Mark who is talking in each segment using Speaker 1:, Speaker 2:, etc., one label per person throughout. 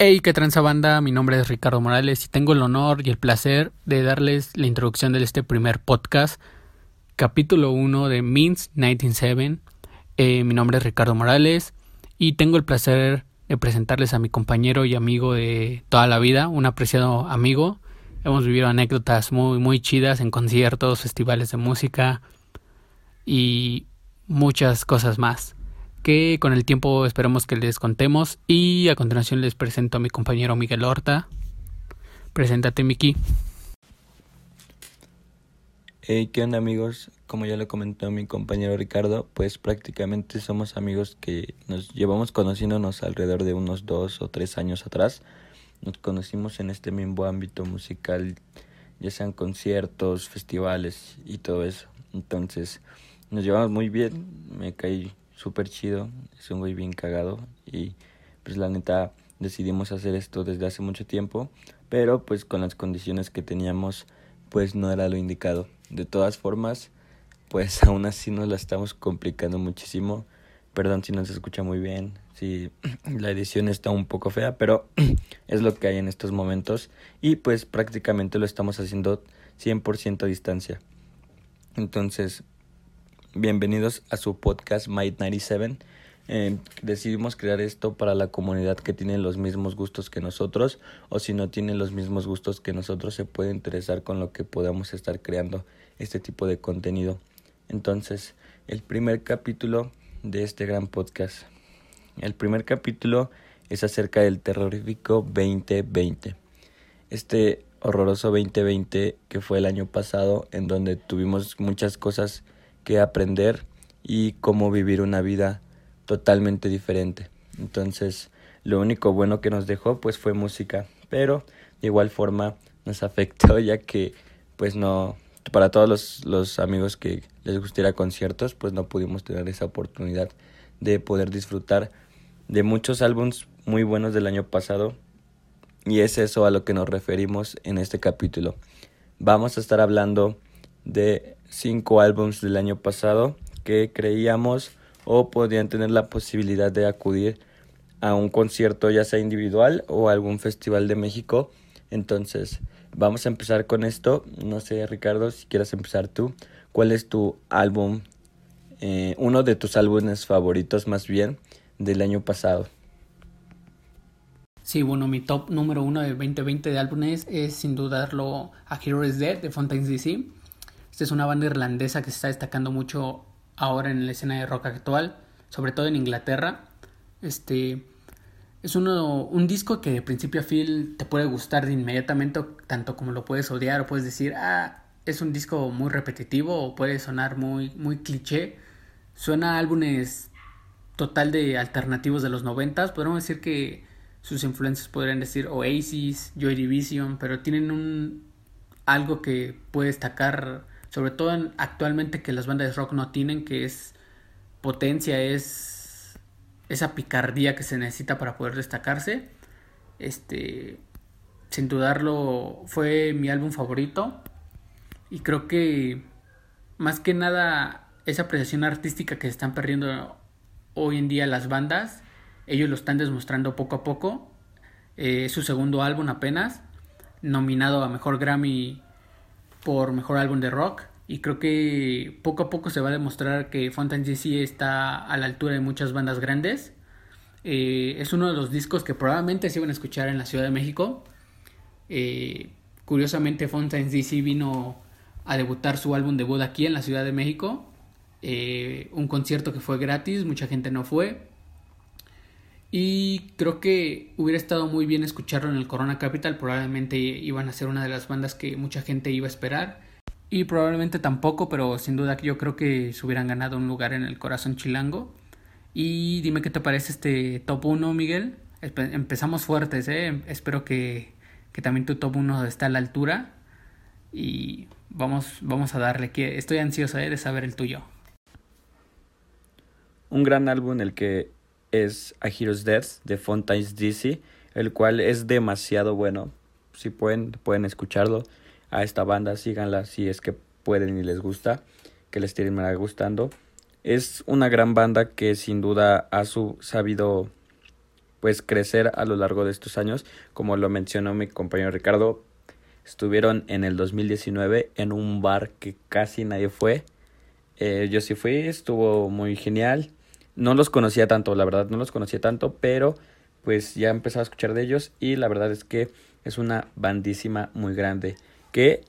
Speaker 1: Hey, qué tranza banda, mi nombre es Ricardo Morales y tengo el honor y el placer de darles la introducción de este primer podcast, capítulo 1 de Means 197. Eh, mi nombre es Ricardo Morales y tengo el placer de presentarles a mi compañero y amigo de toda la vida, un apreciado amigo. Hemos vivido anécdotas muy, muy chidas en conciertos, festivales de música y muchas cosas más que con el tiempo esperamos que les contemos y a continuación les presento a mi compañero Miguel Horta. Preséntate Miki.
Speaker 2: Hey, ¿qué onda amigos? Como ya le comentó mi compañero Ricardo, pues prácticamente somos amigos que nos llevamos conociéndonos alrededor de unos dos o tres años atrás. Nos conocimos en este mismo ámbito musical, ya sean conciertos, festivales y todo eso. Entonces, nos llevamos muy bien, me caí súper chido, es un güey bien cagado y pues la neta decidimos hacer esto desde hace mucho tiempo, pero pues con las condiciones que teníamos pues no era lo indicado. De todas formas, pues aún así nos la estamos complicando muchísimo. Perdón si no se escucha muy bien, si la edición está un poco fea, pero es lo que hay en estos momentos y pues prácticamente lo estamos haciendo 100% a distancia. Entonces, Bienvenidos a su podcast Might 97. Eh, decidimos crear esto para la comunidad que tiene los mismos gustos que nosotros o si no tiene los mismos gustos que nosotros se puede interesar con lo que podamos estar creando este tipo de contenido. Entonces, el primer capítulo de este gran podcast. El primer capítulo es acerca del terrorífico 2020. Este horroroso 2020 que fue el año pasado en donde tuvimos muchas cosas que aprender y cómo vivir una vida totalmente diferente. Entonces, lo único bueno que nos dejó pues fue música, pero de igual forma nos afectó ya que pues no para todos los, los amigos que les gustiera conciertos, pues no pudimos tener esa oportunidad de poder disfrutar de muchos álbums muy buenos del año pasado y es eso a lo que nos referimos en este capítulo. Vamos a estar hablando de cinco álbumes del año pasado que creíamos o podían tener la posibilidad de acudir a un concierto ya sea individual o algún festival de México. Entonces, vamos a empezar con esto. No sé, Ricardo, si quieres empezar tú. ¿Cuál es tu álbum, eh, uno de tus álbumes favoritos más bien del año pasado?
Speaker 1: Sí, bueno, mi top número uno de 2020 de álbumes es sin dudarlo A Hero is Dead de Fontaines DC. Es una banda irlandesa que se está destacando mucho ahora en la escena de rock actual, sobre todo en Inglaterra. Este es uno, un disco que de principio a fin te puede gustar de inmediatamente, tanto como lo puedes odiar o puedes decir, ah, es un disco muy repetitivo o puede sonar muy, muy cliché. Suena a álbumes total de alternativos de los noventas. Podríamos decir que sus influencias podrían decir Oasis, Joy Division, pero tienen un algo que puede destacar sobre todo actualmente que las bandas de rock no tienen, que es potencia, es esa picardía que se necesita para poder destacarse. Este, sin dudarlo, fue mi álbum favorito y creo que más que nada esa apreciación artística que están perdiendo hoy en día las bandas, ellos lo están demostrando poco a poco. Eh, es su segundo álbum apenas, nominado a Mejor Grammy por mejor álbum de rock. Y creo que poco a poco se va a demostrar que Fountain DC está a la altura de muchas bandas grandes. Eh, es uno de los discos que probablemente se iban a escuchar en la Ciudad de México. Eh, curiosamente, Fountain DC vino a debutar su álbum debut aquí en la Ciudad de México. Eh, un concierto que fue gratis, mucha gente no fue. Y creo que hubiera estado muy bien escucharlo en el Corona Capital. Probablemente iban a ser una de las bandas que mucha gente iba a esperar. Y probablemente tampoco, pero sin duda yo creo que se hubieran ganado un lugar en el corazón chilango. Y dime qué te parece este top 1, Miguel. Empezamos fuertes, ¿eh? Espero que, que también tu top 1 esté a la altura. Y vamos, vamos a darle. que Estoy ansioso ¿eh? de saber el tuyo.
Speaker 2: Un gran álbum el que es A Hero's Death de Fontaines DC, el cual es demasiado bueno. Si pueden, pueden escucharlo a esta banda, síganla si es que pueden y les gusta, que les terminará gustando. Es una gran banda que sin duda ha su, sabido pues crecer a lo largo de estos años, como lo mencionó mi compañero Ricardo, estuvieron en el 2019 en un bar que casi nadie fue. Eh, yo sí fui, estuvo muy genial. No los conocía tanto, la verdad, no los conocía tanto, pero pues ya empezaba a escuchar de ellos y la verdad es que es una bandísima muy grande que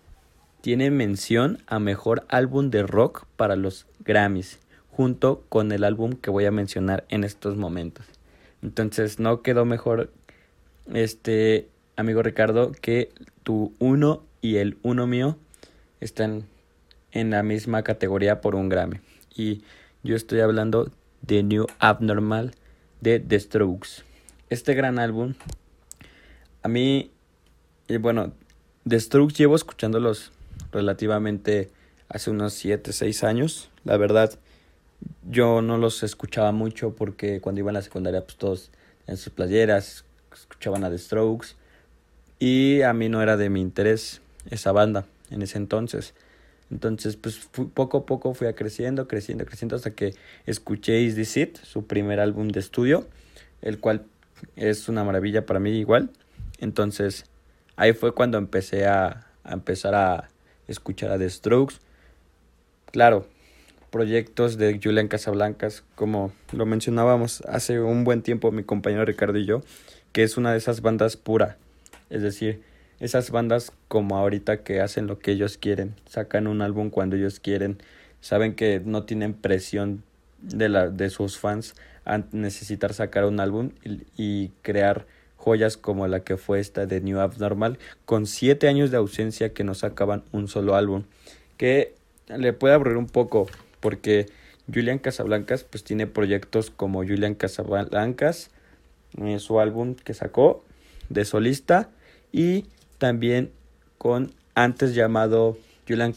Speaker 2: tiene mención a mejor álbum de rock para los Grammys, junto con el álbum que voy a mencionar en estos momentos. Entonces no quedó mejor este amigo Ricardo que tu uno y el uno mío están en la misma categoría por un Grammy. Y yo estoy hablando de New Abnormal de The Strokes. Este gran álbum, a mí, bueno, The Strokes llevo escuchándolos relativamente hace unos 7, 6 años. La verdad, yo no los escuchaba mucho porque cuando iba a la secundaria, pues todos en sus playeras escuchaban a The Strokes. Y a mí no era de mi interés esa banda en ese entonces. Entonces, pues poco a poco fui creciendo, creciendo, creciendo hasta que escuché Is This It, su primer álbum de estudio, el cual es una maravilla para mí igual. Entonces, ahí fue cuando empecé a, a empezar a escuchar a The Strokes. Claro, proyectos de Julian Casablancas, como lo mencionábamos hace un buen tiempo mi compañero Ricardo y yo, que es una de esas bandas pura, es decir, esas bandas como ahorita que hacen lo que ellos quieren, sacan un álbum cuando ellos quieren, saben que no tienen presión de, la, de sus fans a necesitar sacar un álbum y, y crear joyas como la que fue esta de New Abnormal, con siete años de ausencia que no sacaban un solo álbum, que le puede aburrir un poco, porque Julian Casablancas pues tiene proyectos como Julian Casablancas, eh, su álbum que sacó de solista, y también con antes llamado Julian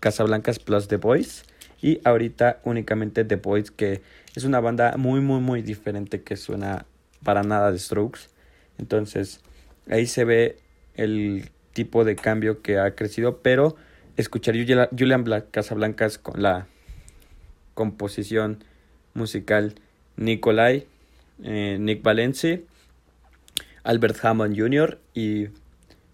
Speaker 2: Casablancas plus The Boys, y ahorita únicamente The Boys, que es una banda muy, muy, muy diferente que suena para nada de Strokes entonces, ahí se ve el tipo de cambio que ha crecido, pero escuchar Julian Casablancas con la composición musical Nicolai, eh, Nick Valenci, Albert Hammond Jr. y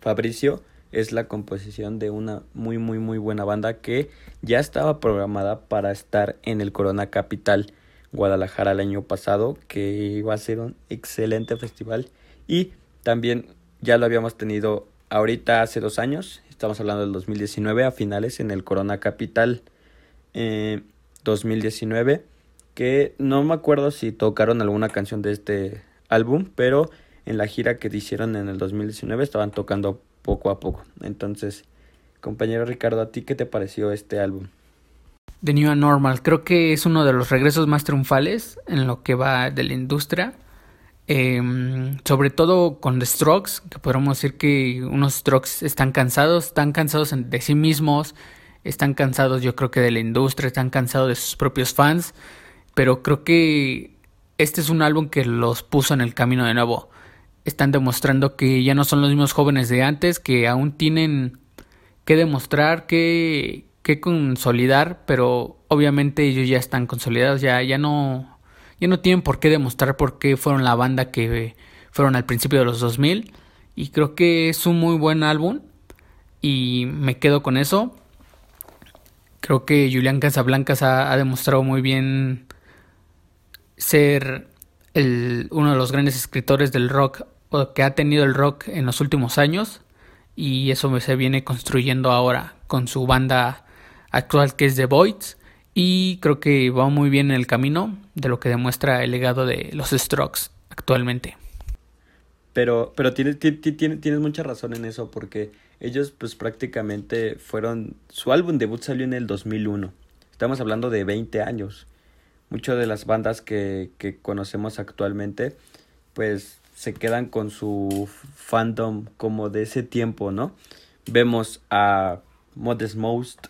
Speaker 2: Fabricio es la composición de una muy muy muy buena banda que ya estaba programada para estar en el Corona Capital Guadalajara el año pasado, que iba a ser un excelente festival. Y también ya lo habíamos tenido ahorita hace dos años, estamos hablando del 2019 a finales en el Corona Capital 2019, eh, que no me acuerdo si tocaron alguna canción de este álbum, pero en la gira que hicieron en el 2019 estaban tocando poco a poco. Entonces, compañero Ricardo, ¿a ti qué te pareció este álbum?
Speaker 1: The New Normal, creo que es uno de los regresos más triunfales en lo que va de la industria. Em, sobre todo con The Strokes, que podríamos decir que unos Strokes están cansados, están cansados de sí mismos, están cansados yo creo que de la industria, están cansados de sus propios fans, pero creo que este es un álbum que los puso en el camino de nuevo. Están demostrando que ya no son los mismos jóvenes de antes, que aún tienen que demostrar, que, que consolidar, pero obviamente ellos ya están consolidados, ya, ya no ya no tienen por qué demostrar por qué fueron la banda que fueron al principio de los 2000 y creo que es un muy buen álbum y me quedo con eso. Creo que Julián Casablancas ha, ha demostrado muy bien ser el, uno de los grandes escritores del rock que ha tenido el rock en los últimos años y eso se viene construyendo ahora con su banda actual que es The Voids y creo que va muy bien en el camino de lo que demuestra el legado de los Strokes actualmente.
Speaker 2: Pero, pero tienes, tienes, tienes mucha razón en eso porque ellos pues prácticamente fueron, su álbum debut salió en el 2001, estamos hablando de 20 años. Muchas de las bandas que, que conocemos actualmente pues se quedan con su fandom como de ese tiempo, ¿no? Vemos a Modest Most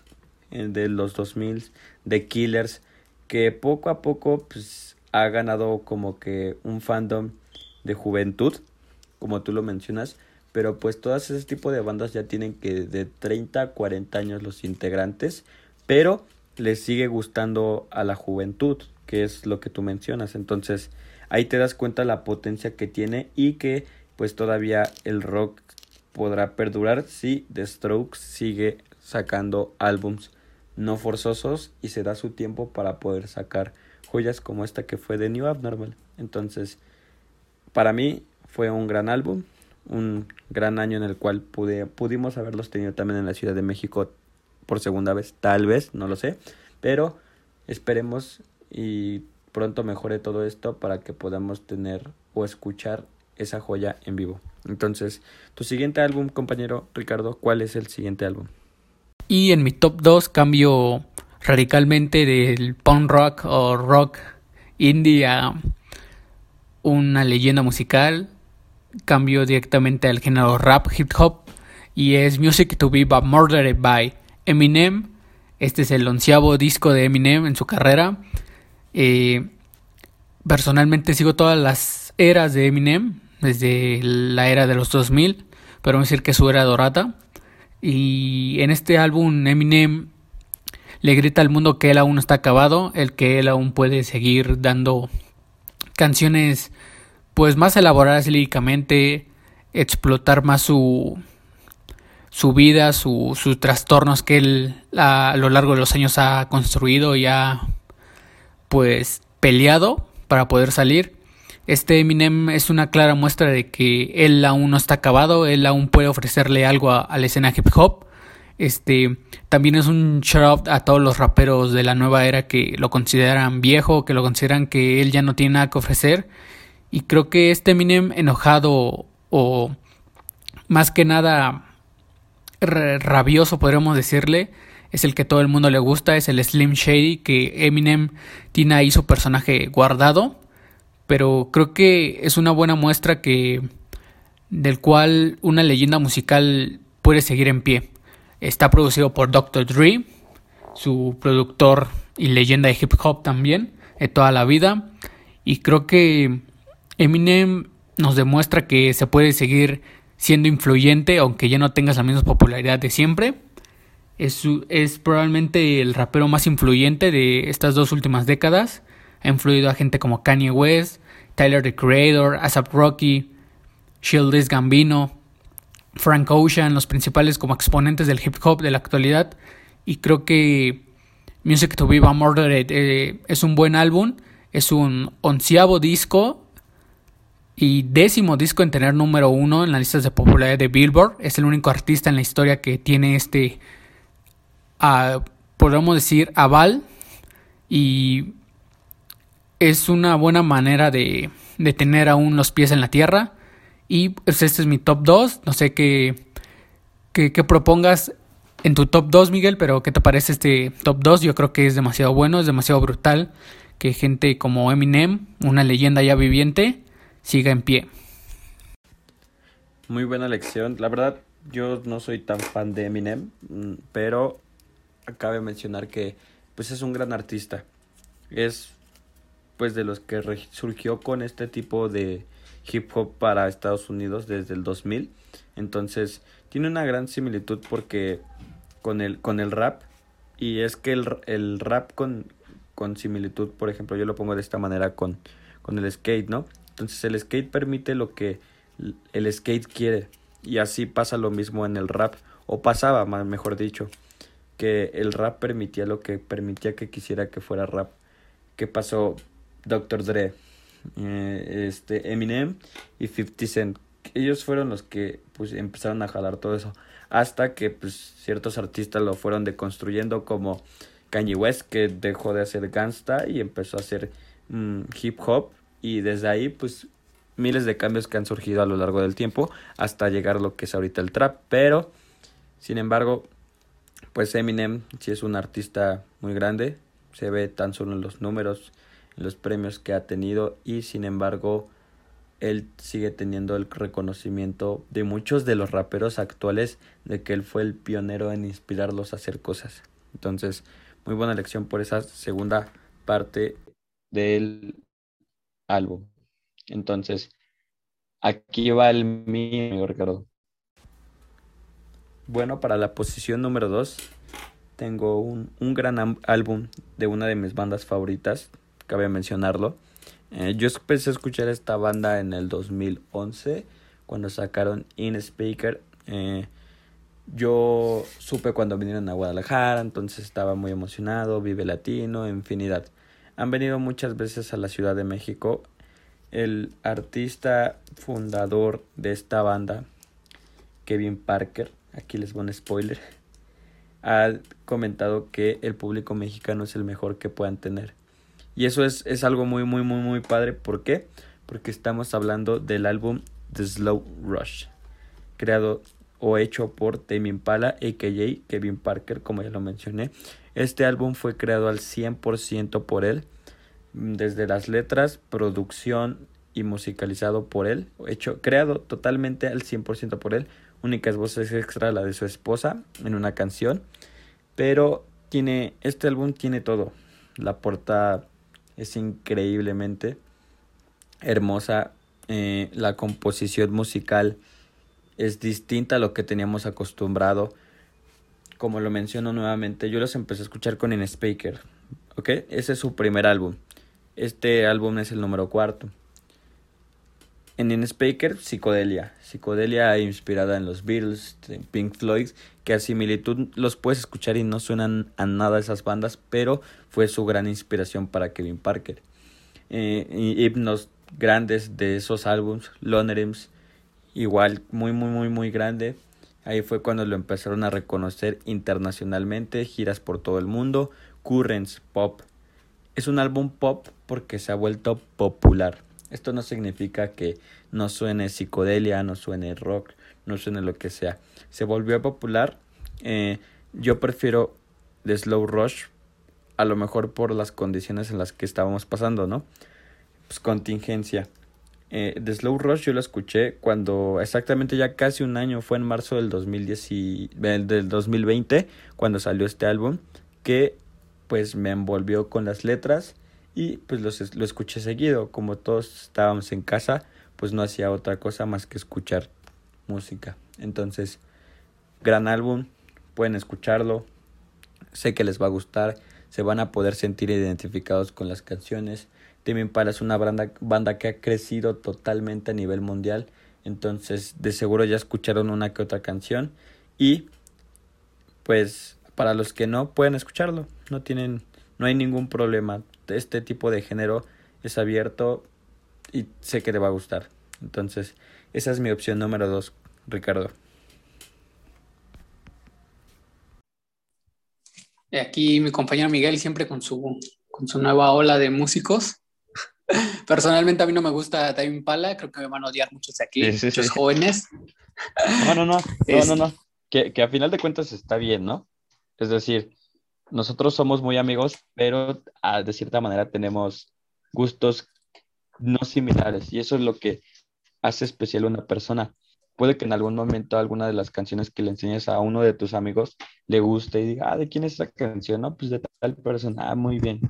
Speaker 2: eh, de los 2000, de Killers, que poco a poco pues, ha ganado como que un fandom de juventud, como tú lo mencionas, pero pues todas ese tipo de bandas ya tienen que de 30 a 40 años los integrantes, pero les sigue gustando a la juventud, que es lo que tú mencionas. Entonces, ahí te das cuenta la potencia que tiene y que pues todavía el rock podrá perdurar si The Strokes sigue sacando álbums no forzosos y se da su tiempo para poder sacar joyas como esta que fue de New Abnormal. Entonces, para mí fue un gran álbum, un gran año en el cual pude, pudimos haberlos tenido también en la Ciudad de México por segunda vez, tal vez, no lo sé, pero esperemos y pronto mejore todo esto para que podamos tener o escuchar esa joya en vivo. Entonces, tu siguiente álbum, compañero Ricardo, ¿cuál es el siguiente álbum?
Speaker 1: Y en mi top 2 cambio radicalmente del punk rock o rock indie a una leyenda musical. Cambio directamente al género rap hip hop y es Music to Be Murdered by Eminem. Este es el onceavo disco de Eminem en su carrera. Eh, personalmente sigo todas las eras de Eminem, desde la era de los 2000, pero vamos a decir que su era dorada. Y en este álbum Eminem le grita al mundo que él aún no está acabado, el que él aún puede seguir dando canciones pues más elaboradas líricamente, explotar más su, su vida, sus trastornos que él a, lo largo de los años ha construido y ha pues peleado para poder salir. Este Eminem es una clara muestra de que él aún no está acabado, él aún puede ofrecerle algo a, la escena hip hop. Este también es un shout out a todos los raperos de la nueva era que lo consideran viejo, que lo consideran que él ya no tiene nada que ofrecer. Y creo que este Eminem enojado o más que nada rabioso, podríamos decirle, es el que todo el mundo le gusta, es el Slim Shady, que Eminem tiene ahí su personaje guardado, pero creo que es una buena muestra que del cual una leyenda musical puede seguir en pie. Está producido por Dr. Dre, su productor y leyenda de hip hop también, de toda la vida, y creo que Eminem nos demuestra que se puede seguir siendo influyente, aunque ya no tengas la misma popularidad de siempre. Es, es probablemente el rapero más influyente de estas dos últimas décadas. Ha influido a gente como Kanye West, Tyler the Creator, ASAP Rocky, Shieldless Gambino, Frank Ocean, los principales como exponentes del hip hop de la actualidad. Y creo que Music to Viva Murdered eh, es un buen álbum. Es un onceavo disco y décimo disco en tener número uno en las listas de popularidad de Billboard. Es el único artista en la historia que tiene este, uh, podemos decir, aval. Y es una buena manera de, tener aún los pies en la tierra. Y pues este es mi top 2. No sé qué, qué, propongas en tu top 2, Miguel, pero ¿qué te parece este top 2? Yo creo que es demasiado bueno, es demasiado brutal que gente como Eminem, una leyenda ya viviente, siga en pie.
Speaker 2: Muy buena lección. La verdad, yo no soy tan fan de Eminem, mm, pero cabe mencionar que pues es un gran artista. Es pues de los que surgió con este tipo de hip hop para Estados Unidos desde el 2000. Entonces, tiene una gran similitud porque con el con el rap y es que el, el rap con, con similitud, por ejemplo, yo lo pongo de esta manera con con el skate, ¿no? Entonces el skate permite lo que el skate quiere. Y así pasa lo mismo en el rap. O pasaba, mejor dicho. Que el rap permitía lo que permitía que quisiera que fuera rap. ¿Qué pasó? Dr. Dre, eh, este, Eminem y 50 Cent. Ellos fueron los que pues, empezaron a jalar todo eso. Hasta que pues, ciertos artistas lo fueron deconstruyendo como Kanye West que dejó de hacer gangsta y empezó a hacer mm, hip hop y desde ahí pues miles de cambios que han surgido a lo largo del tiempo hasta llegar a lo que es ahorita el trap, pero sin embargo pues Eminem sí es un artista muy grande, se ve tan solo en los números, en los premios que ha tenido y sin embargo él sigue teniendo el reconocimiento de muchos de los raperos actuales de que él fue el pionero en inspirarlos a hacer cosas. Entonces, muy buena lección por esa segunda parte del álbum. Entonces, aquí va el mío, Ricardo. Bueno, para la posición número 2 tengo un, un gran álbum de una de mis bandas favoritas, cabe mencionarlo. Eh, yo empecé a escuchar esta banda en el 2011 cuando sacaron In Speaker. Eh, yo supe cuando vinieron a Guadalajara, entonces estaba muy emocionado, Vive Latino, Infinidad. Han venido muchas veces a la Ciudad de México. El artista fundador de esta banda, Kevin Parker, aquí les voy un spoiler, ha comentado que el público mexicano es el mejor que puedan tener. Y eso es, es algo muy, muy, muy, muy padre. ¿Por qué? Porque estamos hablando del álbum The Slow Rush, creado o hecho por Tame Impala, a.k.a. Kevin Parker, como ya lo mencioné. Este álbum fue creado al 100% por él, desde las letras, producción y musicalizado por él, hecho, creado totalmente al 100% por él. Únicas voces extra la de su esposa en una canción, pero tiene este álbum tiene todo. La portada es increíblemente hermosa, eh, la composición musical es distinta a lo que teníamos acostumbrado. Como lo menciono nuevamente, yo los empecé a escuchar con Speaker, ¿ok? Ese es su primer álbum. Este álbum es el número cuarto. En InSpeaker, psicodelia. Psicodelia inspirada en los Beatles, Pink Floyd, que a similitud los puedes escuchar y no suenan a nada esas bandas, pero fue su gran inspiración para Kevin Parker. Eh, himnos grandes de esos álbums, Lonerisms, igual muy muy muy muy grande. Ahí fue cuando lo empezaron a reconocer internacionalmente, giras por todo el mundo, Currents Pop. Es un álbum pop porque se ha vuelto popular. Esto no significa que no suene psicodelia, no suene rock, no suene lo que sea. Se volvió popular. Eh, yo prefiero The Slow Rush, a lo mejor por las condiciones en las que estábamos pasando, ¿no? Pues contingencia. Eh, The Slow Rush yo lo escuché cuando exactamente ya casi un año, fue en marzo del, 2010 y, del 2020, cuando salió este álbum, que pues me envolvió con las letras y pues los, lo escuché seguido. Como todos estábamos en casa, pues no hacía otra cosa más que escuchar música. Entonces, gran álbum, pueden escucharlo, sé que les va a gustar, se van a poder sentir identificados con las canciones. Tame Impala es una banda, banda que ha crecido totalmente a nivel mundial. Entonces, de seguro ya escucharon una que otra canción. Y, pues, para los que no, pueden escucharlo. No tienen, no hay ningún problema. Este tipo de género es abierto y sé que te va a gustar. Entonces, esa es mi opción número dos, Ricardo.
Speaker 1: Aquí mi compañero Miguel siempre con su, con su nueva ola de músicos. Personalmente a mí no me gusta Time Impala, creo que me van a odiar muchos de aquí, muchos jóvenes.
Speaker 2: No, no, no, no, no, no. Que, que a final de cuentas está bien, ¿no? Es decir, nosotros somos muy amigos, pero ah, de cierta manera tenemos gustos no similares y eso es lo que hace especial a una persona. Puede que en algún momento alguna de las canciones que le enseñes a uno de tus amigos le guste y diga, ah, ¿de quién es esa canción? No, pues de tal persona. Ah, muy bien.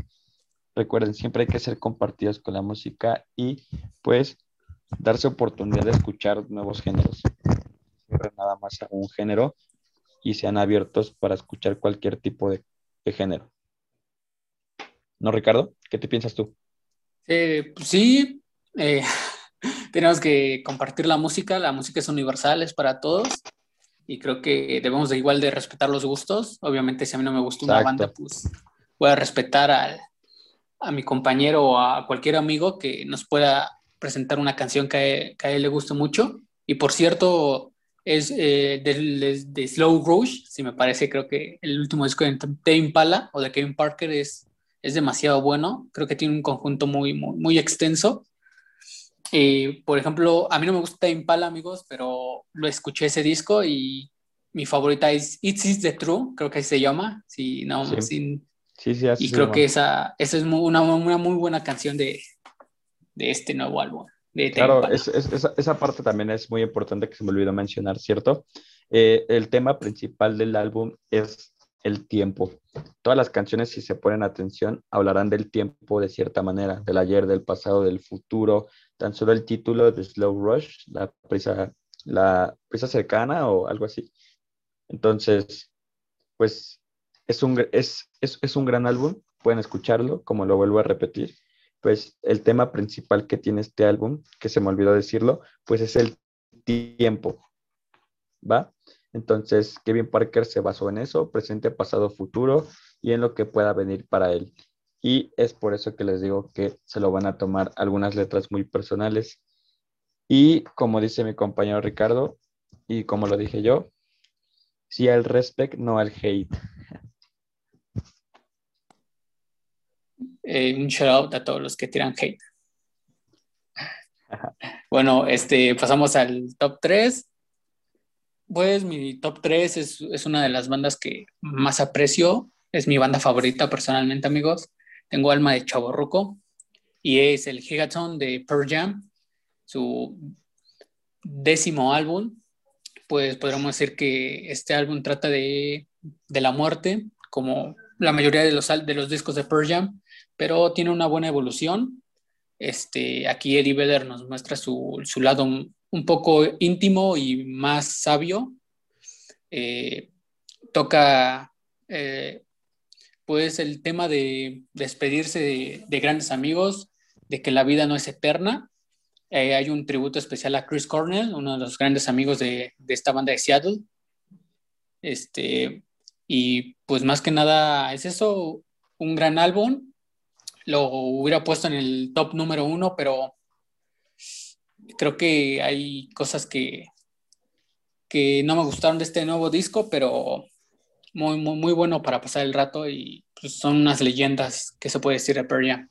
Speaker 2: Recuerden, siempre hay que ser compartidos con la música y pues darse oportunidad de escuchar nuevos géneros. Nada más a un género y sean abiertos para escuchar cualquier tipo de, género. ¿No, Ricardo? ¿Qué te piensas tú?
Speaker 1: Eh, pues sí, eh, tenemos que compartir la música, la música es universal, es para todos y creo que debemos de igual de respetar los gustos. Obviamente si a mí no me gusta una banda, pues voy a respetar al, a mi compañero o a cualquier amigo que nos pueda presentar una canción que, a él le guste mucho. Y por cierto, es eh, de, Slow Rush, si me parece, creo que el último disco de Impala o de Kevin Parker es, es demasiado bueno. Creo que tiene un conjunto muy, muy, muy extenso. Y, por ejemplo, a mí no me gusta Impala, amigos, pero lo escuché ese disco y mi favorita es It's Is the True, creo que así se llama. Si no, sin, y creo que esa, esa es una, una, muy buena canción de, de este nuevo álbum.
Speaker 2: Claro, es, esa, parte también es muy importante que se me olvidó mencionar, ¿cierto? Eh, el tema principal del álbum es el tiempo. Todas las canciones, si se ponen atención, hablarán del tiempo de cierta manera, del ayer, del pasado, del futuro. Tan solo el título de Slow Rush, la prisa, la prisa cercana o algo así. Entonces, pues es un, es, es, un gran álbum, pueden escucharlo, como lo vuelvo a repetir. Pues el tema principal que tiene este álbum, que se me olvidó decirlo, pues es el tiempo, ¿va? Entonces, Kevin Parker se basó en eso, presente, pasado, futuro y en lo que pueda venir para él. Y es por eso que les digo que se lo van a tomar algunas letras muy personales. Y como dice mi compañero Ricardo, y como lo dije yo, sí al respect, no al hate.
Speaker 1: Eh, un shout out a todos los que tiran hate. bueno, este, pasamos al top 3. Pues mi top 3 es, es, una de las bandas que más aprecio. Es mi banda favorita personalmente, amigos. Tengo alma de chaborruco y es el Gigaton de Pearl Jam, su décimo álbum. Pues podríamos decir que este álbum trata de, de la muerte, como la mayoría de los, de los discos de Pearl Jam, pero tiene una buena evolución. Este, aquí Eddie Vedder nos muestra su, su lado un poco íntimo y más sabio. Eh, toca eh, pues el tema de despedirse de, grandes amigos, de que la vida no es eterna. Eh, hay un tributo especial a Chris Cornell, uno de los grandes amigos de, de, esta banda de Seattle. Este, y pues más que nada es eso, un gran álbum. Lo hubiera puesto en el top número uno, pero creo que hay cosas que, que no me gustaron de este nuevo disco, pero muy, muy, muy bueno para pasar el rato y pues, son unas leyendas que se puede decir de Pearl Jam.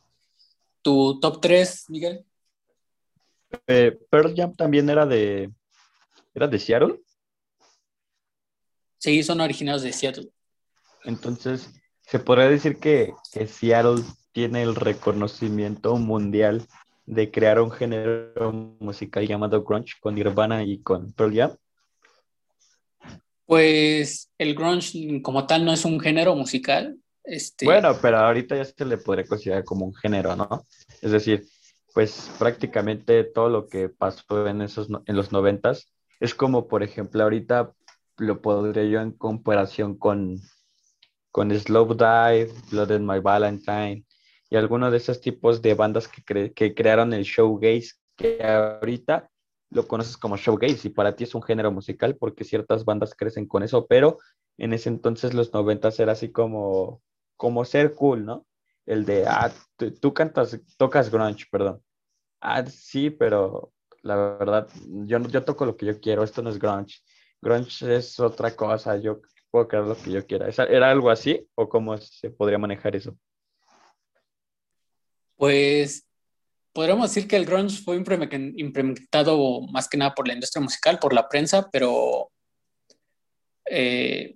Speaker 1: ¿Tu top 3, Miguel?
Speaker 2: Eh, Pearl Jam también era de, ¿era de Seattle?
Speaker 1: Sí, son originarios de Seattle.
Speaker 2: Entonces, se podría decir que, que Seattle tiene el reconocimiento mundial de crear un género musical llamado grunge con Nirvana y con Pearl Jam?
Speaker 1: Pues el grunge como tal no es un género musical. Este...
Speaker 2: Bueno, pero ahorita ya se le podría considerar como un género, ¿no? Es decir, pues prácticamente todo lo que pasó en esos en los noventas es como, por ejemplo, ahorita lo podría yo en comparación con, con Slow Dive, Blood and My Valentine, y algunos de esos tipos de bandas que, que crearon el showgaze, que ahorita lo conoces como showgaze y para ti es un género musical porque ciertas bandas crecen con eso, pero en ese entonces los noventas era así como, como ser cool, ¿no? El de, ah, tú, cantas, tocas grunge, perdón. Ah, sí, pero la verdad, yo, yo toco lo que yo quiero, esto no es grunge. Grunge es otra cosa, yo puedo crear lo que yo quiera. ¿Era algo así o cómo se podría manejar eso?
Speaker 1: Pues podríamos decir que el grunge fue implementado más que nada por la industria musical, por la prensa, pero eh,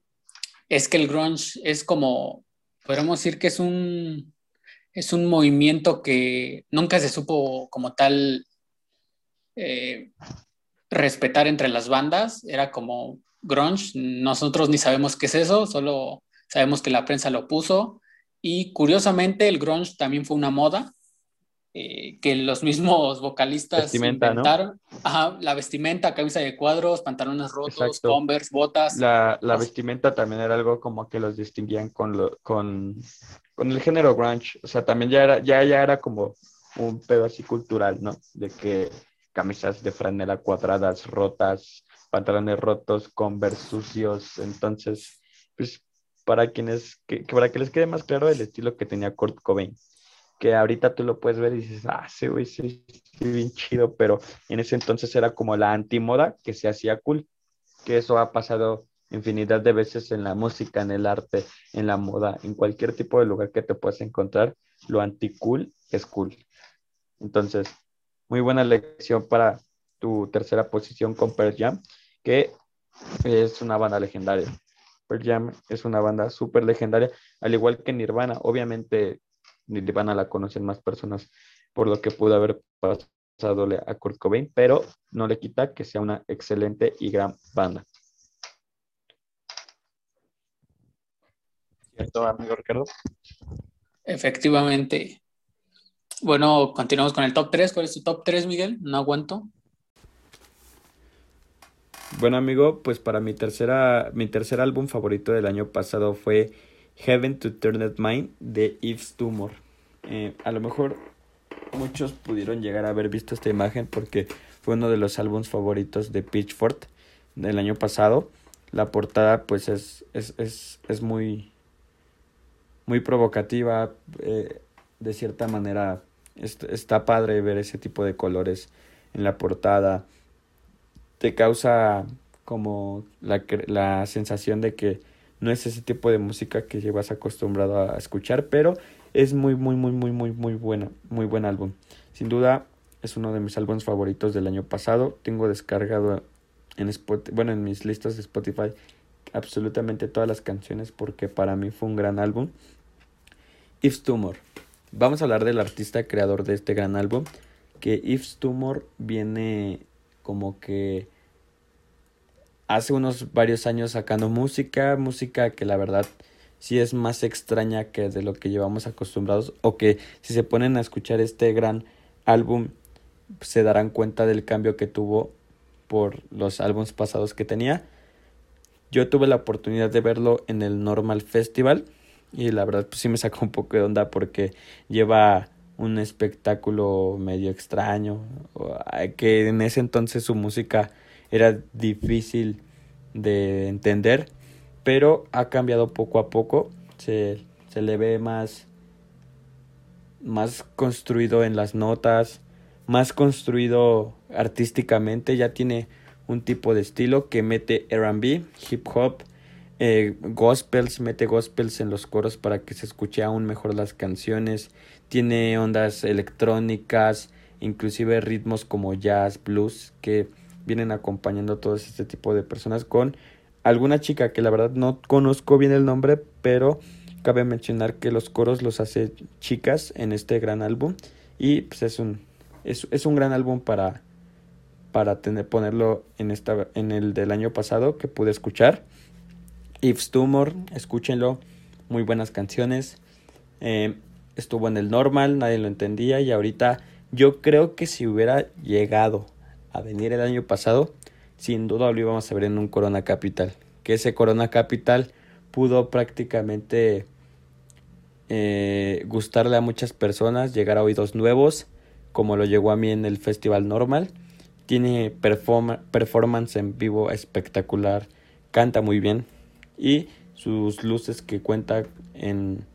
Speaker 1: es que el grunge es como, podríamos decir que es un, es un movimiento que nunca se supo como tal eh, respetar entre las bandas, era como grunge, nosotros ni sabemos qué es eso, solo sabemos que la prensa lo puso y curiosamente el grunge también fue una moda eh, que los mismos vocalistas inventaron. Ajá, la vestimenta, camisa de cuadros, pantalones rotos, converse, botas.
Speaker 2: La, la vestimenta también era algo como que los distinguían con, lo, con, con el género grunge. O sea, también ya era, ya, ya era como un pedo así cultural, ¿no? De que camisas de franela cuadradas, rotas, pantalones rotos, converse sucios. Entonces, pues para quienes, que, para que les quede más claro el estilo que tenía Kurt Cobain, que ahorita tú lo puedes ver y dices, ah, sí, güey, sí, sí, bien chido, pero en ese entonces era como la antimoda que se hacía cool, que eso ha pasado infinidad de veces en la música, en el arte, en la moda, en cualquier tipo de lugar que te puedas encontrar, lo anti-cool es cool. Entonces, muy buena lección para tu tercera posición con Pearl Jam, que es una banda legendaria. Pearl Jam es una banda súper legendaria, al igual que Nirvana. Obviamente, Nirvana la conocen más personas por lo que pudo haber pasado a Kurt Cobain, pero no le quita que sea una excelente y gran banda. ¿Cierto, amigo Ricardo?
Speaker 1: Efectivamente. Bueno, continuamos con el top 3. ¿Cuál es tu top 3, Miguel? No aguanto.
Speaker 2: Bueno, amigo, pues para mi tercera, mi tercer álbum favorito del año pasado fue Heaven to Turn Mind de Eve's Tumor. Eh, a lo mejor muchos pudieron llegar a haber visto esta imagen porque fue uno de los álbumes favoritos de Pitchfork del año pasado. La portada pues es, es, es, es muy, muy provocativa, eh, de cierta manera está padre ver ese tipo de colores en la portada. Te causa como la, la sensación de que no es ese tipo de música que llevas acostumbrado a escuchar, pero es muy, muy, muy, muy, muy, muy buena, muy buen álbum. Sin duda es uno de mis álbumes favoritos del año pasado. Tengo descargado en Spotify, bueno, en mis listas de Spotify absolutamente todas las canciones porque para mí fue un gran álbum. If Tumor. Vamos a hablar del artista creador de este gran álbum, que If Tumor viene como que hace unos varios años sacando música, música que la verdad sí es más extraña que de lo que llevamos acostumbrados o que si se ponen a escuchar este gran álbum se darán cuenta del cambio que tuvo por los álbumes pasados que tenía. Yo tuve la oportunidad de verlo en el Normal Festival y la verdad pues sí me sacó un poco de onda porque lleva un espectáculo medio extraño que en ese entonces su música era difícil de entender pero ha cambiado poco a poco. Se, se le ve más más construido en las notas más construido artísticamente. Ya tiene un tipo de estilo que mete R&B hip hop eh, gospels, mete gospels en los coros para que se escuche aún mejor las canciones, tiene ondas electrónicas, inclusive ritmos como jazz, blues, que vienen acompañando a todo este tipo de personas con alguna chica que la verdad no conozco bien el nombre, pero cabe mencionar que los coros los hace chicas en este gran álbum y pues es un es, un gran álbum para para tener, ponerlo en esta en el del año pasado que pude escuchar Yves Tumor, escúchenlo, muy buenas canciones. Eh, estuvo en el normal, nadie lo entendía y ahorita yo creo que si hubiera llegado a venir el año pasado, sin duda lo íbamos a ver en un Corona Capital. Que ese Corona Capital pudo prácticamente eh, gustarle a muchas personas, llegar a oídos nuevos, como lo llegó a mí en el Festival Normal. Tiene performance en vivo espectacular, canta muy bien y sus luces que cuenta en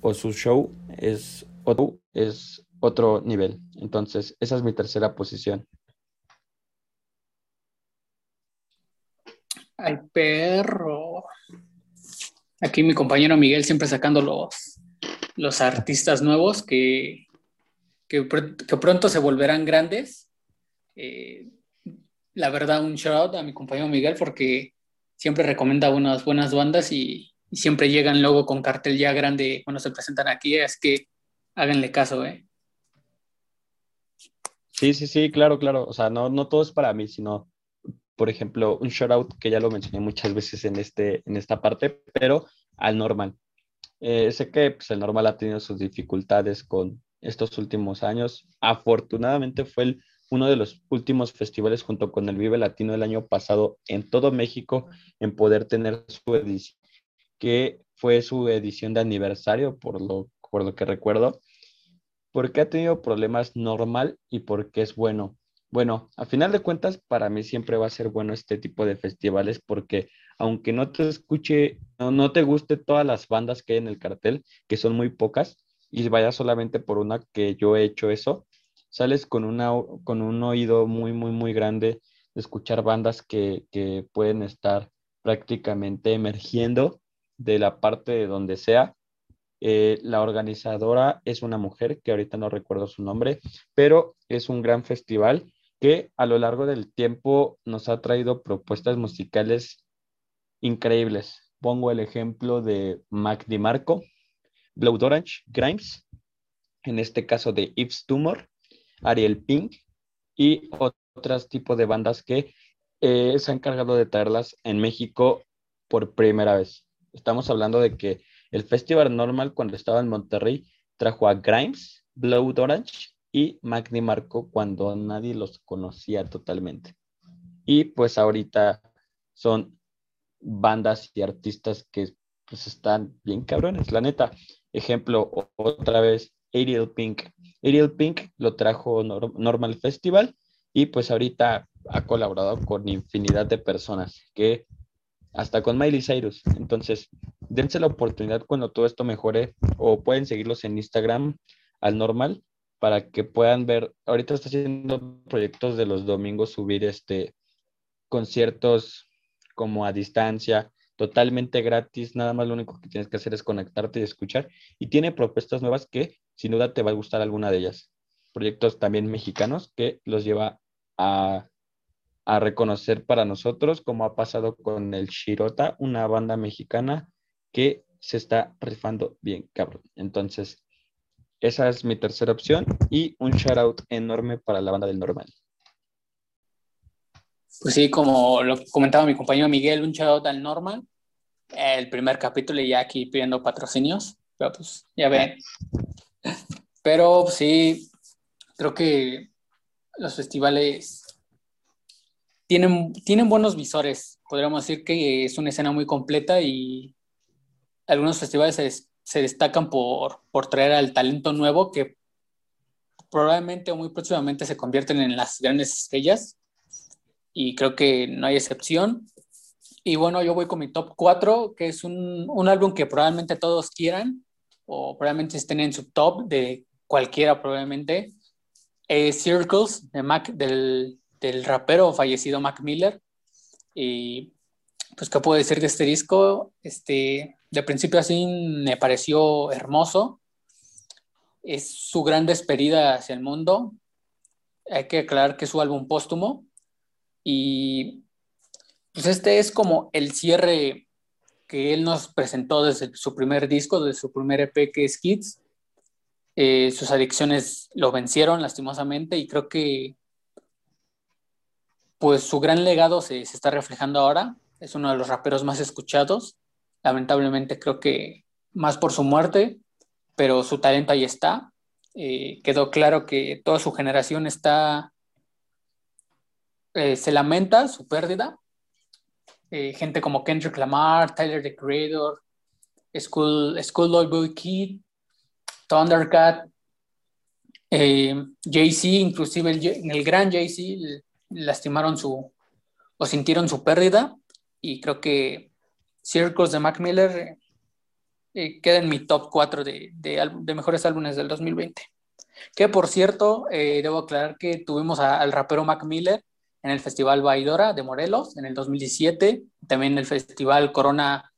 Speaker 2: o su show es otro, es otro nivel. Entonces, esa es mi tercera posición.
Speaker 1: Ay, perro. Aquí mi compañero Miguel siempre sacando los, los artistas nuevos que, que, pronto se volverán grandes. Eh, la verdad, un shout out a mi compañero Miguel porque siempre recomienda unas buenas bandas y, siempre llegan luego con cartel ya grande cuando se presentan aquí, es que háganle caso, ¿eh?
Speaker 2: Sí, sí, sí, claro, claro. O sea, no, no todo es para mí, sino, por ejemplo, un shout out que ya lo mencioné muchas veces en, este, en esta parte, pero al normal. Eh, sé que pues, el normal ha tenido sus dificultades con estos últimos años. Afortunadamente fue el uno de los últimos festivales junto con el Vive Latino del año pasado en todo México en poder tener su edición, que fue su edición de aniversario, por lo, por lo que recuerdo, porque ha tenido problemas normal y porque es bueno. Bueno, a final de cuentas, para mí siempre va a ser bueno este tipo de festivales porque aunque no te escuche, no, te guste todas las bandas que hay en el cartel, que son muy pocas, y vaya solamente por una que yo he hecho eso, sales con, una, con un oído muy, muy, muy grande de escuchar bandas que, que pueden estar prácticamente emergiendo de la parte de donde sea. Eh, la organizadora es una mujer que ahorita no recuerdo su nombre, pero es un gran festival que a lo largo del tiempo nos ha traído propuestas musicales increíbles. Pongo el ejemplo de Mac DiMarco, Blood Orange, Grimes, en este caso de Yves Tumor, Ariel Pink y otros tipos de bandas que eh, se han encargado de traerlas en México por primera vez. Estamos hablando de que el Festival Normal cuando estaba en Monterrey trajo a Grimes, Blood Orange y Magni Marco cuando nadie los conocía totalmente. Y pues ahorita son bandas y artistas que pues están bien cabrones, la neta. Ejemplo, otra vez, Ariel Pink. Ariel Pink lo trajo Normal Festival y pues ahorita ha colaborado con infinidad de personas que hasta con Miley Cyrus. Entonces, dense la oportunidad cuando todo esto mejore o pueden seguirlos en Instagram al normal para que puedan ver. Ahorita está haciendo proyectos de los domingos subir este conciertos como a distancia, totalmente gratis, nada más lo único que tienes que hacer es conectarte y escuchar. Y tiene propuestas nuevas que sin duda te va a gustar alguna de ellas. Proyectos también mexicanos que los lleva a, a reconocer para nosotros, como ha pasado con el Shirota, una banda mexicana que se está rifando bien, cabrón. Entonces, esa es mi tercera opción y un shout out enorme para la banda del normal.
Speaker 1: Pues sí, como lo comentaba mi compañero Miguel, un shout out al normal. El primer capítulo ya aquí pidiendo patrocinios, pero pues ya ven. Pero sí, creo que los festivales tienen, tienen buenos visores. Podríamos decir que es una escena muy completa y algunos festivales se, se destacan por, por traer al talento nuevo que probablemente o muy próximamente se convierten en las grandes estrellas. Y creo que no hay excepción. Y bueno, yo voy con mi top 4, que es un, un álbum que probablemente todos quieran o probablemente estén en su top de cualquiera probablemente. Es Circles de Mac, del, del rapero fallecido Mac Miller. Y pues, ¿qué puedo decir de este disco? Este, de principio así me pareció hermoso. Es su gran despedida hacia el mundo. Hay que aclarar que es su álbum póstumo. Y pues este es como el cierre que él nos presentó desde su primer disco, desde su primer EP que es Kids. Eh, sus adicciones lo vencieron lastimosamente y creo que pues su gran legado se, se está reflejando ahora. Es uno de los raperos más escuchados lamentablemente creo que más por su muerte, pero su talento ahí está. Eh, quedó claro que toda su generación está, eh, se lamenta su pérdida. Eh, gente como Kendrick Lamar, Tyler the Creator, School, Schoolboy Boy Kid, Thundercat, Jay-Z, inclusive el, el gran Jay-Z, lastimaron su o sintieron su pérdida y creo que Circles de Mac Miller eh, queda en mi top 4 de, de, mejores álbumes del 2020. Que por cierto, eh, debo aclarar que tuvimos al rapero Mac Miller en el Festival Baidora de Morelos en el 2017, también en el Festival Corona,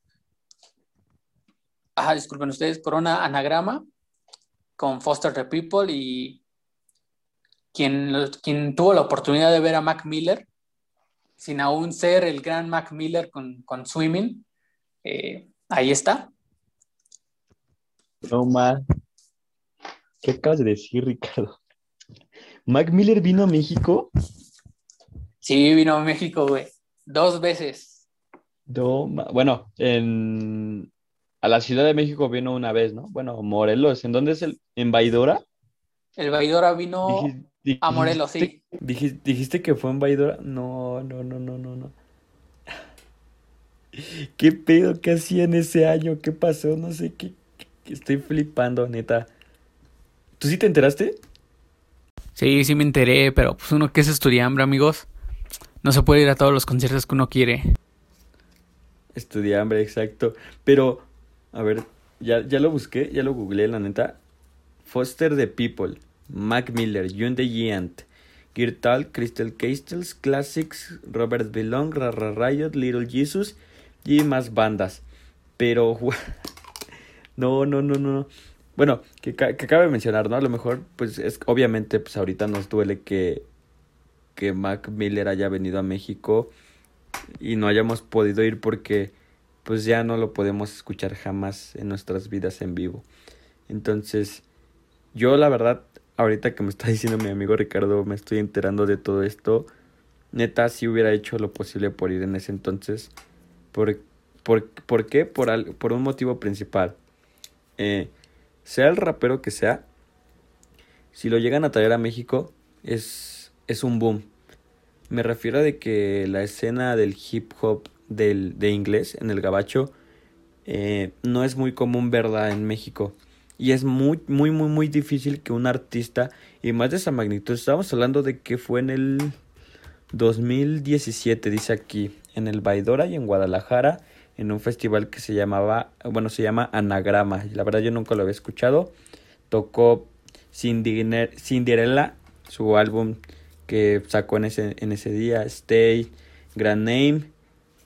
Speaker 1: ah, disculpen ustedes, Corona Anagrama con Foster the People y quien, quien tuvo la oportunidad de ver a Mac Miller, sin aún ser el gran Mac Miller con, con Swimming, eh, ahí está.
Speaker 2: No más. ¿Qué acabas de decir, Ricardo? ¿Mac Miller vino a México?
Speaker 1: Sí, vino a México, güey. Dos veces.
Speaker 2: bueno, en... a la Ciudad de México vino una vez, ¿no? Bueno, Morelos. ¿En dónde es el? ¿En Baidora?
Speaker 1: El Baidora vino a Morelos, sí.
Speaker 2: Dijiste, dijiste que fue en Baidora. No, no, no, no, no, no. ¿Qué pedo? ¿Qué hacía en ese año? ¿Qué pasó? No sé qué. Estoy flipando, neta. ¿Tú sí te enteraste?
Speaker 1: Sí, sí me enteré, pero pues uno que es estudiambre, amigos. No se puede ir a todos los conciertos que uno quiere.
Speaker 2: Estudiambre, exacto. Pero, a ver, ya, ya lo busqué, ya lo googleé, la neta. Foster the People, Mac Miller, June the Giant, Girtal, Crystal Castles, Classics, Robert Belong, Rara Riot, Little Jesus y más bandas. Pero, no, no, no, no. Bueno, que, que cabe mencionar, ¿no? A lo mejor, pues es obviamente, pues ahorita nos duele que, que Mac Miller haya venido a México y no hayamos podido ir porque pues ya no lo podemos escuchar jamás en nuestras vidas en vivo. Entonces, yo la verdad, ahorita que me está diciendo mi amigo Ricardo, me estoy enterando de todo esto. Neta, si hubiera hecho lo posible por ir en ese entonces. ¿Por, por, qué? Por, por un motivo principal. Eh, sea el rapero que sea, si lo llegan a traer a México, es, es un boom. Me refiero a de que la escena del hip hop del, de inglés en el gabacho eh, no es muy común verla en México. Y es muy, muy, muy, muy difícil que un artista, y más de esa magnitud, estamos hablando de que fue en el 2017, dice aquí, en el Baidora y en Guadalajara, en un festival que se llamaba, bueno, se llama Anagrama. La verdad yo nunca lo había escuchado. Tocó Cinderella, su álbum que sacó en ese, en ese día, Stay, Grand Name,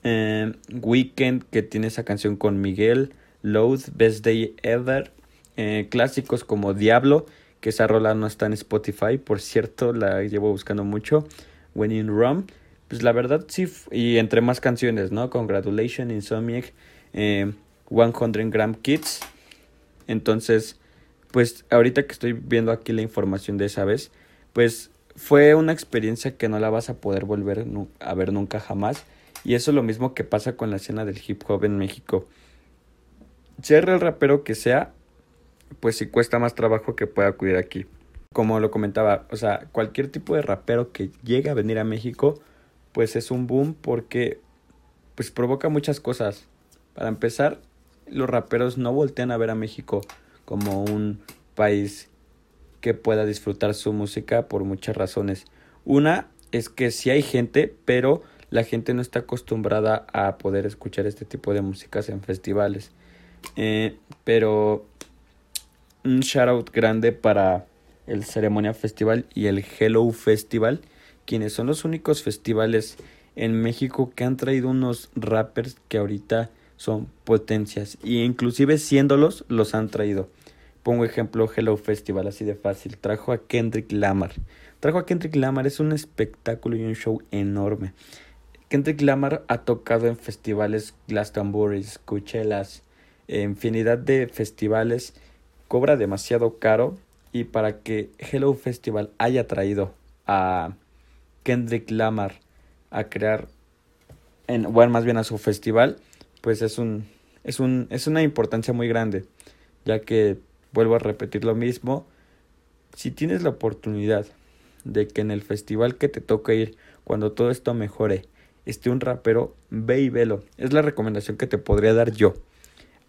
Speaker 2: eh, Weekend, que tiene esa canción con Miguel, Load, Best Day Ever, eh, clásicos como Diablo, que esa rola no está en Spotify, por cierto, la llevo buscando mucho, When in Rome, pues la verdad sí, y entre más canciones, ¿no? Congratulations, Insomniac, eh, 100 Gram Kids, entonces, pues ahorita que estoy viendo aquí la información de esa vez, pues fue una experiencia que no la vas a poder volver a ver nunca jamás. Y eso es lo mismo que pasa con la escena del hip hop en México. Ser el rapero que sea, pues sí cuesta más trabajo que pueda acudir aquí. Como lo comentaba, o sea, cualquier tipo de rapero que llegue a venir a México, pues es un boom porque pues provoca muchas cosas. Para empezar, los raperos no voltean a ver a México como un país que pueda disfrutar su música por muchas razones. Una es que sí hay gente, pero la gente no está acostumbrada a poder escuchar este tipo de músicas en festivales. Eh, pero un shout out grande para el Ceremonia Festival y el Hello Festival, son los únicos festivales en México que han traído unos rappers que ahorita son potencias y inclusive siéndolos los han traído. Pongo ejemplo Hello Festival, así de fácil. Trajo a Kendrick Lamar. Trajo a Kendrick Lamar, es un espectáculo y un show enorme. Kendrick Lamar ha tocado en festivales Glastonbury, Coachellas, infinidad de festivales. Cobra demasiado caro y para que Hello Festival haya traído a Kendrick Lamar a crear, en, bueno, más bien a su festival, pues es un, es un, es una importancia muy grande, ya que Vuelvo a repetir lo mismo. Si tienes la oportunidad de que en el festival que te toca ir, cuando todo esto mejore, esté un rapero, ve y velo. Es la recomendación que te podría dar yo.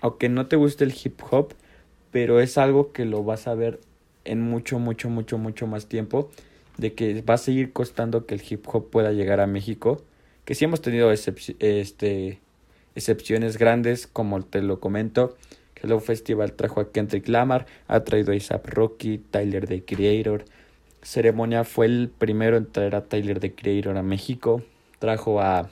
Speaker 2: Aunque no te guste el hip hop, pero es algo que lo vas a ver en mucho, mucho, mucho, mucho más tiempo. De que va a seguir costando que el hip hop pueda llegar a México. Que sí hemos tenido este, excepciones grandes, como te lo comento. Hello Festival trajo a Kendrick Lamar, ha traído a Isaac Rocky, Tyler the Creator. Ceremonia fue el primero en traer a Tyler the Creator a México. Trajo a,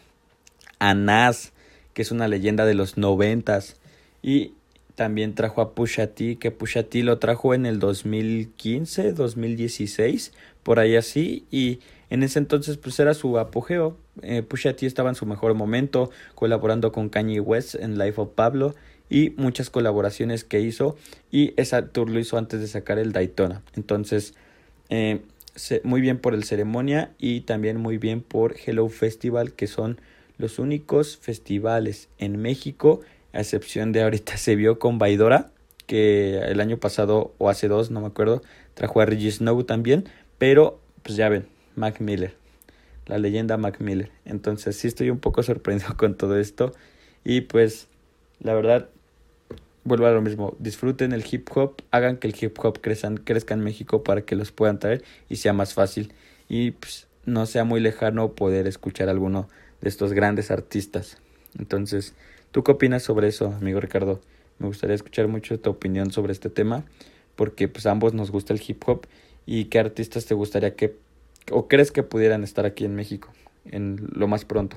Speaker 2: a Nas, que es una leyenda de los noventas. Y también trajo a Pusha T, que Pusha T lo trajo en el 2015, 2016, por ahí así. Y en ese entonces pues era su apogeo. Eh, estaba en su mejor momento, colaborando con Kanye West en Life of Pablo y muchas colaboraciones que hizo y esa tour lo hizo antes de sacar el Daytona. Entonces, eh, muy bien por el ceremonia y también muy bien por Hello Festival, que son los únicos festivales en México, a excepción de ahorita se vio con Baidora, que el año pasado o hace dos, no me acuerdo, trajo a Reggie Snow también, pero pues ya ven, Mac Miller, la leyenda Mac Miller. Entonces sí estoy un poco sorprendido con todo esto y pues la verdad vuelvo a lo mismo, disfruten el hip hop, hagan que el hip hop crezcan, crezca en México para que los puedan traer y sea más fácil y pues, no sea muy lejano poder escuchar a alguno de estos grandes artistas. Entonces, ¿tú qué opinas sobre eso, amigo Ricardo? Me gustaría escuchar mucho tu opinión sobre este tema porque pues ambos nos gusta el hip hop y qué artistas te gustaría que o crees que pudieran estar aquí en México en lo más pronto.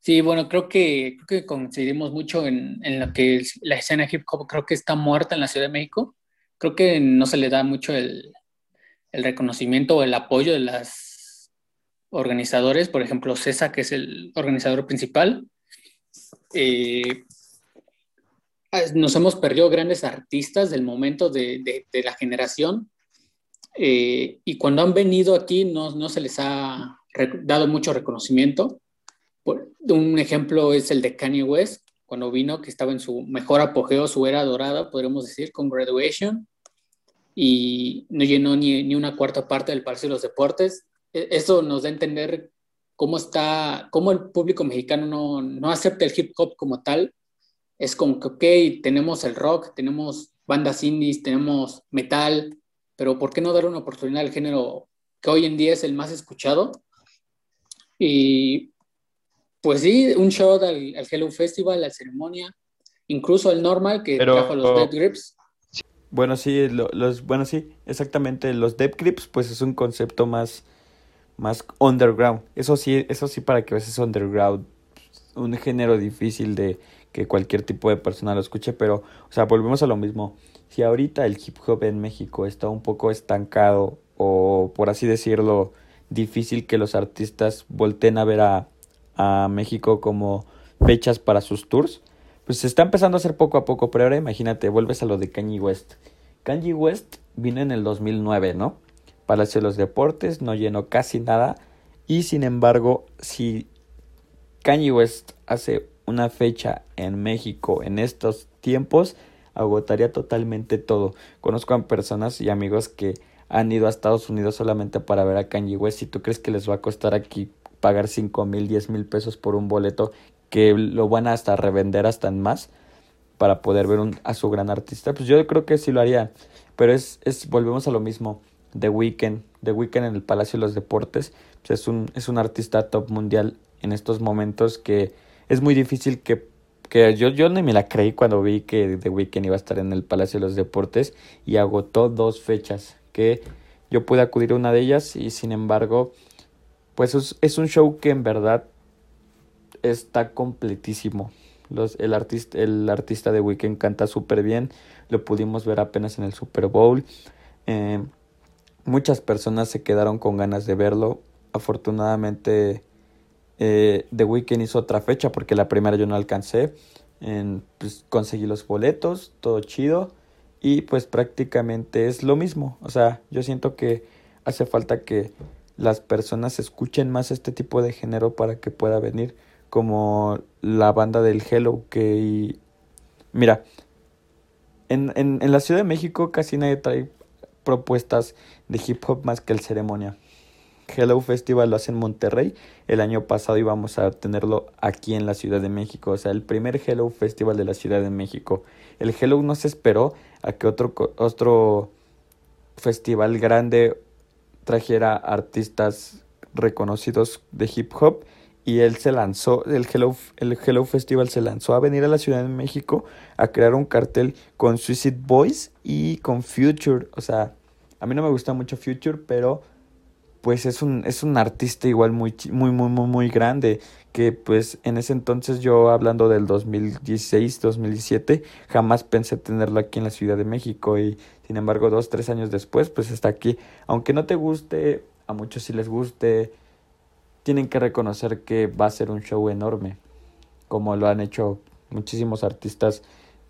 Speaker 1: Sí, bueno, creo que, creo que coincidimos mucho en, en lo que la escena hip hop creo que está muerta en la Ciudad de México. Creo que no se le da mucho el, el reconocimiento o el apoyo de las organizadores, por ejemplo, CESA, que es el organizador principal. Eh, nos hemos perdido grandes artistas del momento de, de, de la generación eh, y cuando han venido aquí no, no se les ha dado mucho reconocimiento un ejemplo es el de Kanye West, cuando vino, que estaba en su mejor apogeo, su era dorada, podríamos decir, con Graduation, y no llenó ni, ni una cuarta parte del Palacio de los Deportes. E, eso nos da a entender cómo está, cómo el público mexicano no, no acepta el hip hop como tal, es como que, ok, tenemos el rock, tenemos bandas indies, tenemos metal, pero ¿por qué no dar una oportunidad al género que hoy en día es el más escuchado? Y pues sí, un show al, Hello Festival, la ceremonia, incluso el normal que trajo los Dead Grips.
Speaker 2: Bueno, sí, los, bueno, sí, exactamente. Los Dead Grips, pues es un concepto más, más underground. Eso sí, eso sí, para que veas underground. Un género difícil de que cualquier tipo de persona lo escuche, pero, o sea, volvemos a lo mismo. Si ahorita el hip hop en México está un poco estancado o, por así decirlo, difícil que los artistas volteen a ver a, a México como fechas para sus tours, pues se está empezando a hacer poco a poco, pero ahora imagínate, vuelves a lo de Kanye West. Kanye West vino en el 2009, ¿no? Palacio de los Deportes, no llenó casi nada, y sin embargo, si Kanye West hace una fecha en México en estos tiempos, agotaría totalmente todo. Conozco a personas y amigos que han ido a Estados Unidos solamente para ver a Kanye West. Si tú crees que les va a costar aquí pagar 5 mil, 10 mil pesos por un boleto que lo van a hasta revender hasta en más para poder ver a su gran artista, pues yo creo que sí lo haría. Pero es, es volvemos a lo mismo. The Weeknd, The Weeknd en el Palacio de los Deportes, pues es un, es un artista top mundial en estos momentos que es muy difícil que, que yo, yo ni me la creí cuando vi que The Weeknd iba a estar en el Palacio de los Deportes y agotó dos fechas que yo pude acudir a una de ellas y sin embargo pues es, un show que en verdad está completísimo. Los, el, artista, el artista de Weekend canta súper bien, lo pudimos ver apenas en el Super Bowl. Eh, muchas personas se quedaron con ganas de verlo. Afortunadamente, eh, The Weeknd hizo otra fecha porque la primera yo no alcancé. pues, conseguí los boletos, todo chido. Y pues prácticamente es lo mismo. O sea, yo siento que hace falta que las personas escuchen más este tipo de género para que pueda venir como la banda del Hello que mira en, en, en la Ciudad de México casi nadie trae propuestas de hip hop más que el ceremonia Hello Festival lo hace en Monterrey. El año pasado íbamos a tenerlo aquí en la Ciudad de México. O sea, el primer Hello Festival de la Ciudad de México. El Hello no se esperó a que otro, otro festival grande trajera artistas reconocidos de hip hop y él se lanzó, el Hello, el Hello Festival se lanzó a venir a la Ciudad de México a crear un cartel con Suicide Boys y con Future. O sea, a mí no me gusta mucho Future, pero pues es un, es un artista igual muy, muy, muy, muy, muy grande. Que pues en ese entonces yo hablando del 2016, 2017, jamás pensé tenerlo aquí en la Ciudad de México y sin embargo, dos, tres años después, pues está aquí. Aunque no te guste, a muchos sí les guste, tienen que reconocer que va a ser un show enorme, como lo han hecho muchísimos artistas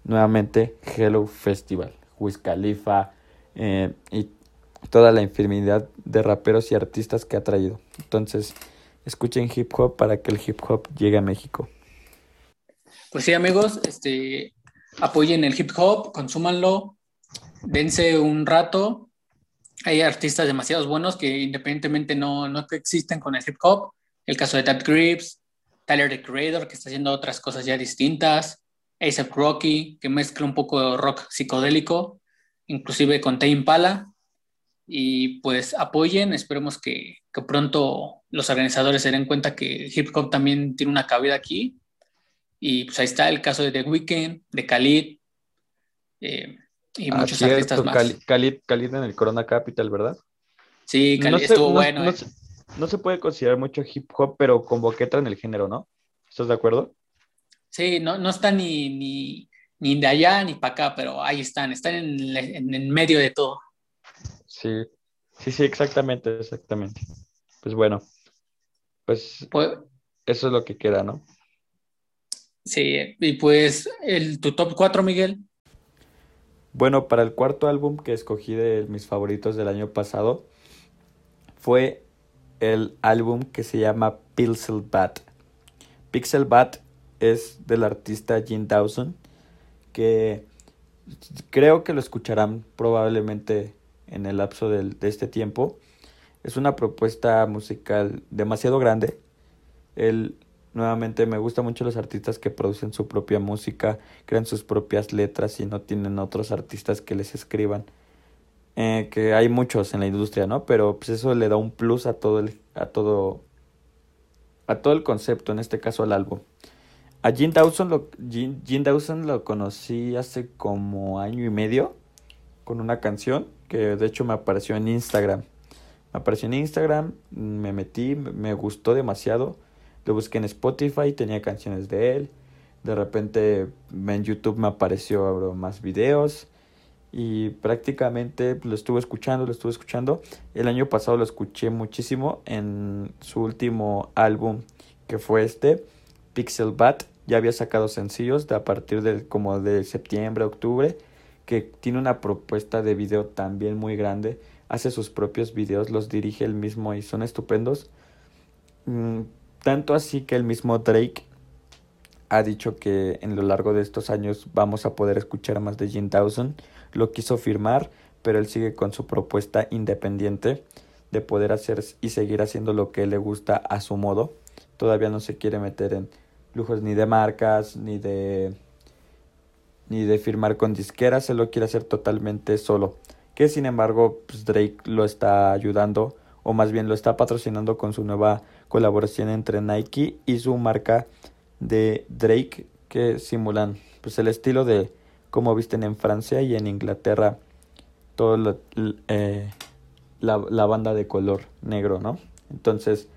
Speaker 2: nuevamente. Hello Festival, Wiz Khalifa eh, y toda la infinidad de raperos y artistas que ha traído. Entonces, escuchen hip hop para que el hip hop llegue a México.
Speaker 1: Pues sí, amigos, este, apoyen el hip hop, consúmanlo, dense un rato. Hay artistas demasiados buenos que independientemente no, no existen con el hip hop. El caso de Tab Grips, Tyler the Creator, que está haciendo otras cosas ya distintas. ASAP Rocky, que mezcla un poco de rock psicodélico, inclusive con Tame Pala. Y pues apoyen, esperemos que, que, pronto los organizadores se den cuenta que hip hop también tiene una cabida aquí. Y pues ahí está el caso de The Weeknd, de Khalid, eh, y muchos artistas más.
Speaker 2: Khalid, en el Corona Capital, ¿verdad?
Speaker 1: Sí, Khalid estuvo bueno.
Speaker 2: Eh. No, se, puede considerar mucho hip hop, pero con boqueta en el género, ¿no? ¿Estás de acuerdo?
Speaker 1: Sí, no, no está ni, ni, de allá ni para acá, pero ahí están, están en, en, medio de todo.
Speaker 2: Sí, sí, sí, exactamente, exactamente. Pues bueno, pues, pues eso es lo que queda, ¿no?
Speaker 1: Sí, y pues el, tu top 4, Miguel.
Speaker 2: Bueno, para el cuarto álbum que escogí de mis favoritos del año pasado fue el álbum que se llama Pixel Bat. Pixel Bat es del artista Jim Dawson, que creo que lo escucharán probablemente en el lapso de este tiempo. Es una propuesta musical demasiado grande. Él Nuevamente me gustan mucho los artistas que producen su propia música, crean sus propias letras y no tienen otros artistas que les escriban. Eh, que hay muchos en la industria, ¿no? Pero pues eso le da un plus a todo el, a todo, a todo el concepto, en este caso al álbum. A Gene Dawson lo, Dawson lo conocí hace como año y medio con una canción que de hecho me apareció en Instagram. Me apareció en Instagram, me metí, me gustó demasiado lo busqué en Spotify, tenía canciones de él. De repente en YouTube me apareció más videos. Y prácticamente lo estuve escuchando, lo estuve escuchando. El año pasado lo escuché muchísimo en su último álbum, que fue este, Pixel Bat. Ya había sacado sencillos de a partir de como de septiembre, octubre, que tiene una propuesta de video también muy grande. Hace sus propios videos, los dirige él mismo y son estupendos. Mm, tanto así que el mismo Drake ha dicho que en lo largo de estos años vamos a poder escuchar más de Jim Dawson. Lo quiso firmar, pero él sigue con su propuesta independiente de poder hacer y seguir haciendo lo que le gusta a su modo. Todavía no se quiere meter en lujos ni de marcas, ni de ni de firmar con disqueras, se lo quiere hacer totalmente solo. Que sin embargo, pues Drake lo está ayudando o más bien lo está patrocinando con su nueva colaboración entre Nike y su marca de Drake que simulan pues el estilo de como visten en Francia y en Inglaterra todo eh, la, la, banda de color negro, ¿no? Entonces,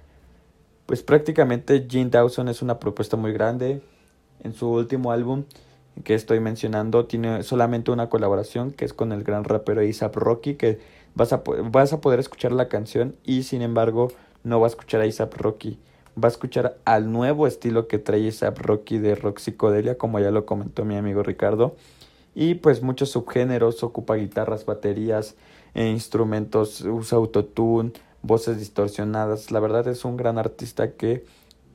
Speaker 2: pues prácticamente Gene Dawson es una propuesta muy grande. En su último álbum que estoy mencionando tiene solamente una colaboración que es con el gran rapero ASAP Rocky que vas a, vas a poder escuchar la canción y sin embargo no va a escuchar a Rocky. Va a escuchar al nuevo estilo que trae ASAP Rocky de rock psicodelia, como ya lo comentó mi amigo Ricardo. Y pues muchos subgéneros, ocupa guitarras, baterías, e instrumentos, usa autotune, voces distorsionadas. La verdad es un gran artista que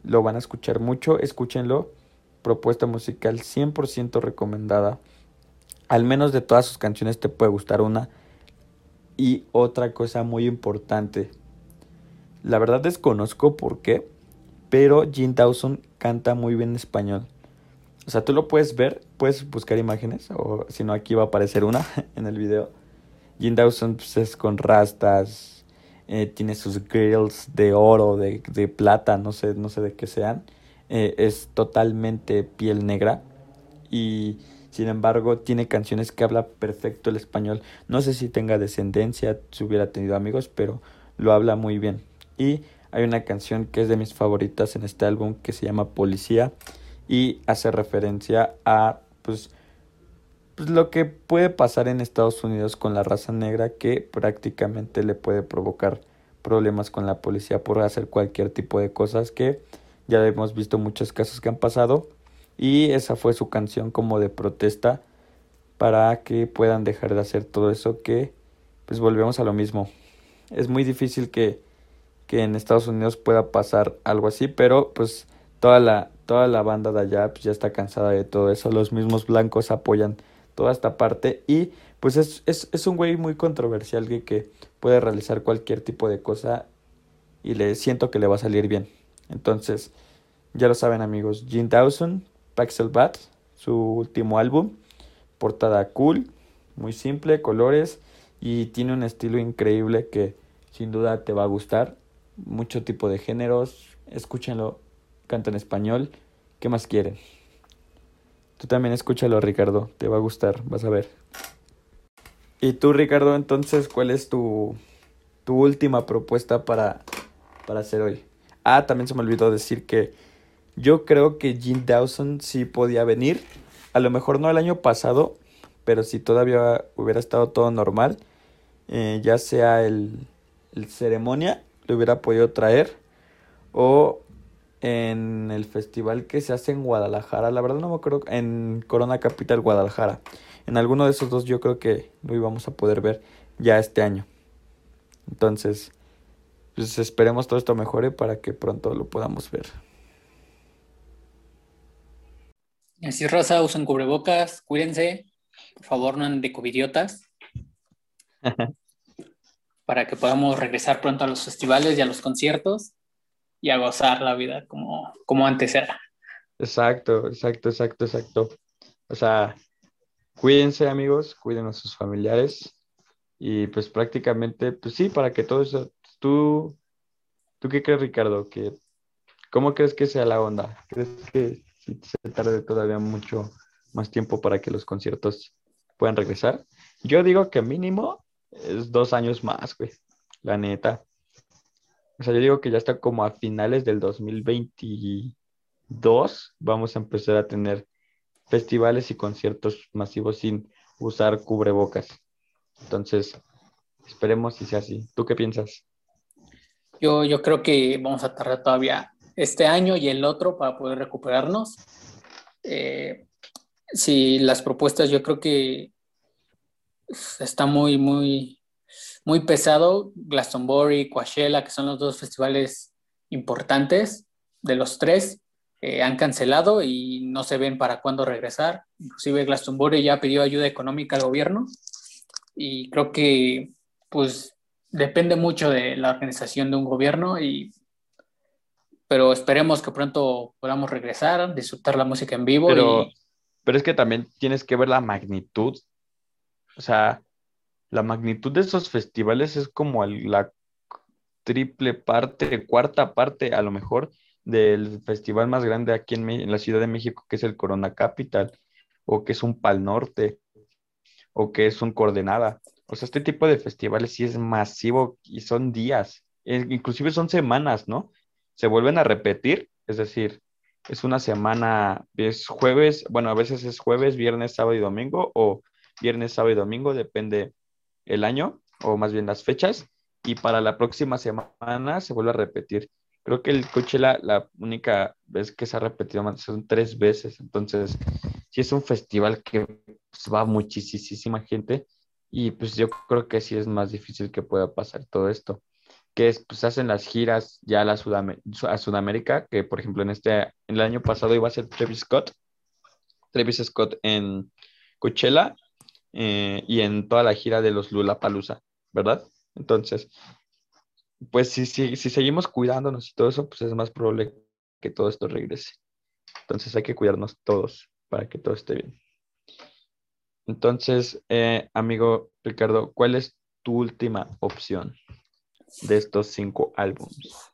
Speaker 2: lo van a escuchar mucho, escúchenlo. Propuesta musical 100% recomendada. Al menos de todas sus canciones te puede gustar una. Y otra cosa muy importante, la verdad desconozco por qué, pero Jim Dawson canta muy bien español. O sea, tú lo puedes ver, puedes buscar imágenes, o si no, aquí va a aparecer una en el video. Jim Dawson pues, es con rastas, eh, tiene sus grills de oro, de, de, plata, no sé, no sé de qué sean. Eh, es totalmente piel negra y sin embargo tiene canciones que habla perfecto el español. No sé si tenga descendencia, si hubiera tenido amigos, pero lo habla muy bien. Y hay una canción que es de mis favoritas en este álbum que se llama Policía y hace referencia a pues, pues, lo que puede pasar en Estados Unidos con la raza negra que prácticamente le puede provocar problemas con la policía por hacer cualquier tipo de cosas que ya hemos visto muchos casos que han pasado. Y esa fue su canción como de protesta para que puedan dejar de hacer todo eso que pues volvemos a lo mismo. Es muy difícil que que en Estados Unidos pueda pasar algo así, pero pues toda la, toda la banda de allá pues, ya está cansada de todo eso, los mismos blancos apoyan toda esta parte y pues es, es, es un güey muy controversial que, que puede realizar cualquier tipo de cosa y le siento que le va a salir bien. Entonces, ya lo saben amigos, Gene Dawson, Pixel Bat, su último álbum, portada cool, muy simple, colores y tiene un estilo increíble que sin duda te va a gustar mucho tipo de géneros, escúchenlo, canta en español, ¿qué más quieren? Tú también escúchalo, Ricardo, te va a gustar, vas a ver. Y tú, Ricardo, entonces, ¿cuál es tu, tu última propuesta para, para hacer hoy? Ah, también se me olvidó decir que yo creo que Jim Dawson sí podía venir. A lo mejor no el año pasado, pero si todavía hubiera estado todo normal, eh, ya sea el, ceremonia hubiera podido traer. O en el festival que se hace en Guadalajara. La verdad no me acuerdo. En Corona Capital Guadalajara. En alguno de esos dos yo creo que lo íbamos a poder ver ya este año. Entonces, pues esperemos todo esto mejore para que pronto lo podamos ver.
Speaker 1: Así Rosa, usen cubrebocas, cuídense. Por favor, no anden de covidiotas. para que podamos regresar pronto a los festivales y a los conciertos y a gozar la vida como, como, como antes era.
Speaker 2: Exacto, exacto, exacto, exacto. O sea, cuídense amigos, cuiden a sus familiares y pues prácticamente, pues sí, para que todo eso, tú, ¿tú qué crees Ricardo? ¿Que, ¿Cómo crees que sea la onda? ¿Crees que se tarde todavía mucho más tiempo para que los conciertos puedan regresar? Yo digo que mínimo es dos años más, güey, la neta. O sea, yo digo que ya está como a finales del 2022 vamos a empezar a tener festivales y conciertos masivos sin usar cubrebocas. Entonces, esperemos si sea así. ¿Tú qué piensas?
Speaker 1: Yo, yo creo que vamos a tardar todavía este año y el otro para poder recuperarnos. Eh, si las propuestas yo creo que está muy, muy, muy pesado. Glastonbury, Coachella, que son los dos festivales importantes de los tres, eh, han cancelado y no se ven para cuándo regresar. Inclusive Glastonbury ya pidió ayuda económica al gobierno y creo que pues depende mucho de la organización de un gobierno y pero esperemos que pronto podamos regresar, disfrutar la música en vivo.
Speaker 2: Pero, pero es que también tienes que ver la magnitud. O sea, la magnitud de esos festivales es como la triple parte, cuarta parte a lo mejor del festival más grande aquí en, la Ciudad de México, que es el Corona Capital, o que es un Pal Norte, o que es un Coordenada. O sea, este tipo de festivales sí es masivo y son días, inclusive son semanas, ¿no? Se vuelven a repetir, es decir, es una semana, es jueves, bueno, a veces es jueves, viernes, sábado y domingo, o viernes, sábado y domingo, depende el año, o más bien las fechas, y para la próxima semana se vuelve a repetir. Creo que el Coachella, la única vez que se ha repetido más son tres veces. Entonces, sí es un festival que pues, va muchísima gente y pues yo creo que sí es más difícil que pueda pasar todo esto. Que es, pues hacen las giras ya a, la Sudamérica, que por ejemplo en este, el año pasado iba a ser Travis Scott, Travis Scott en Coachella eh, y en toda la gira de los Lula Palusa, ¿verdad? Entonces, pues si, si, si seguimos cuidándonos y todo eso, pues es más probable que todo esto regrese. Entonces hay que cuidarnos todos para que todo esté bien. Entonces, eh, amigo Ricardo, ¿cuál es tu última opción de estos cinco álbumes?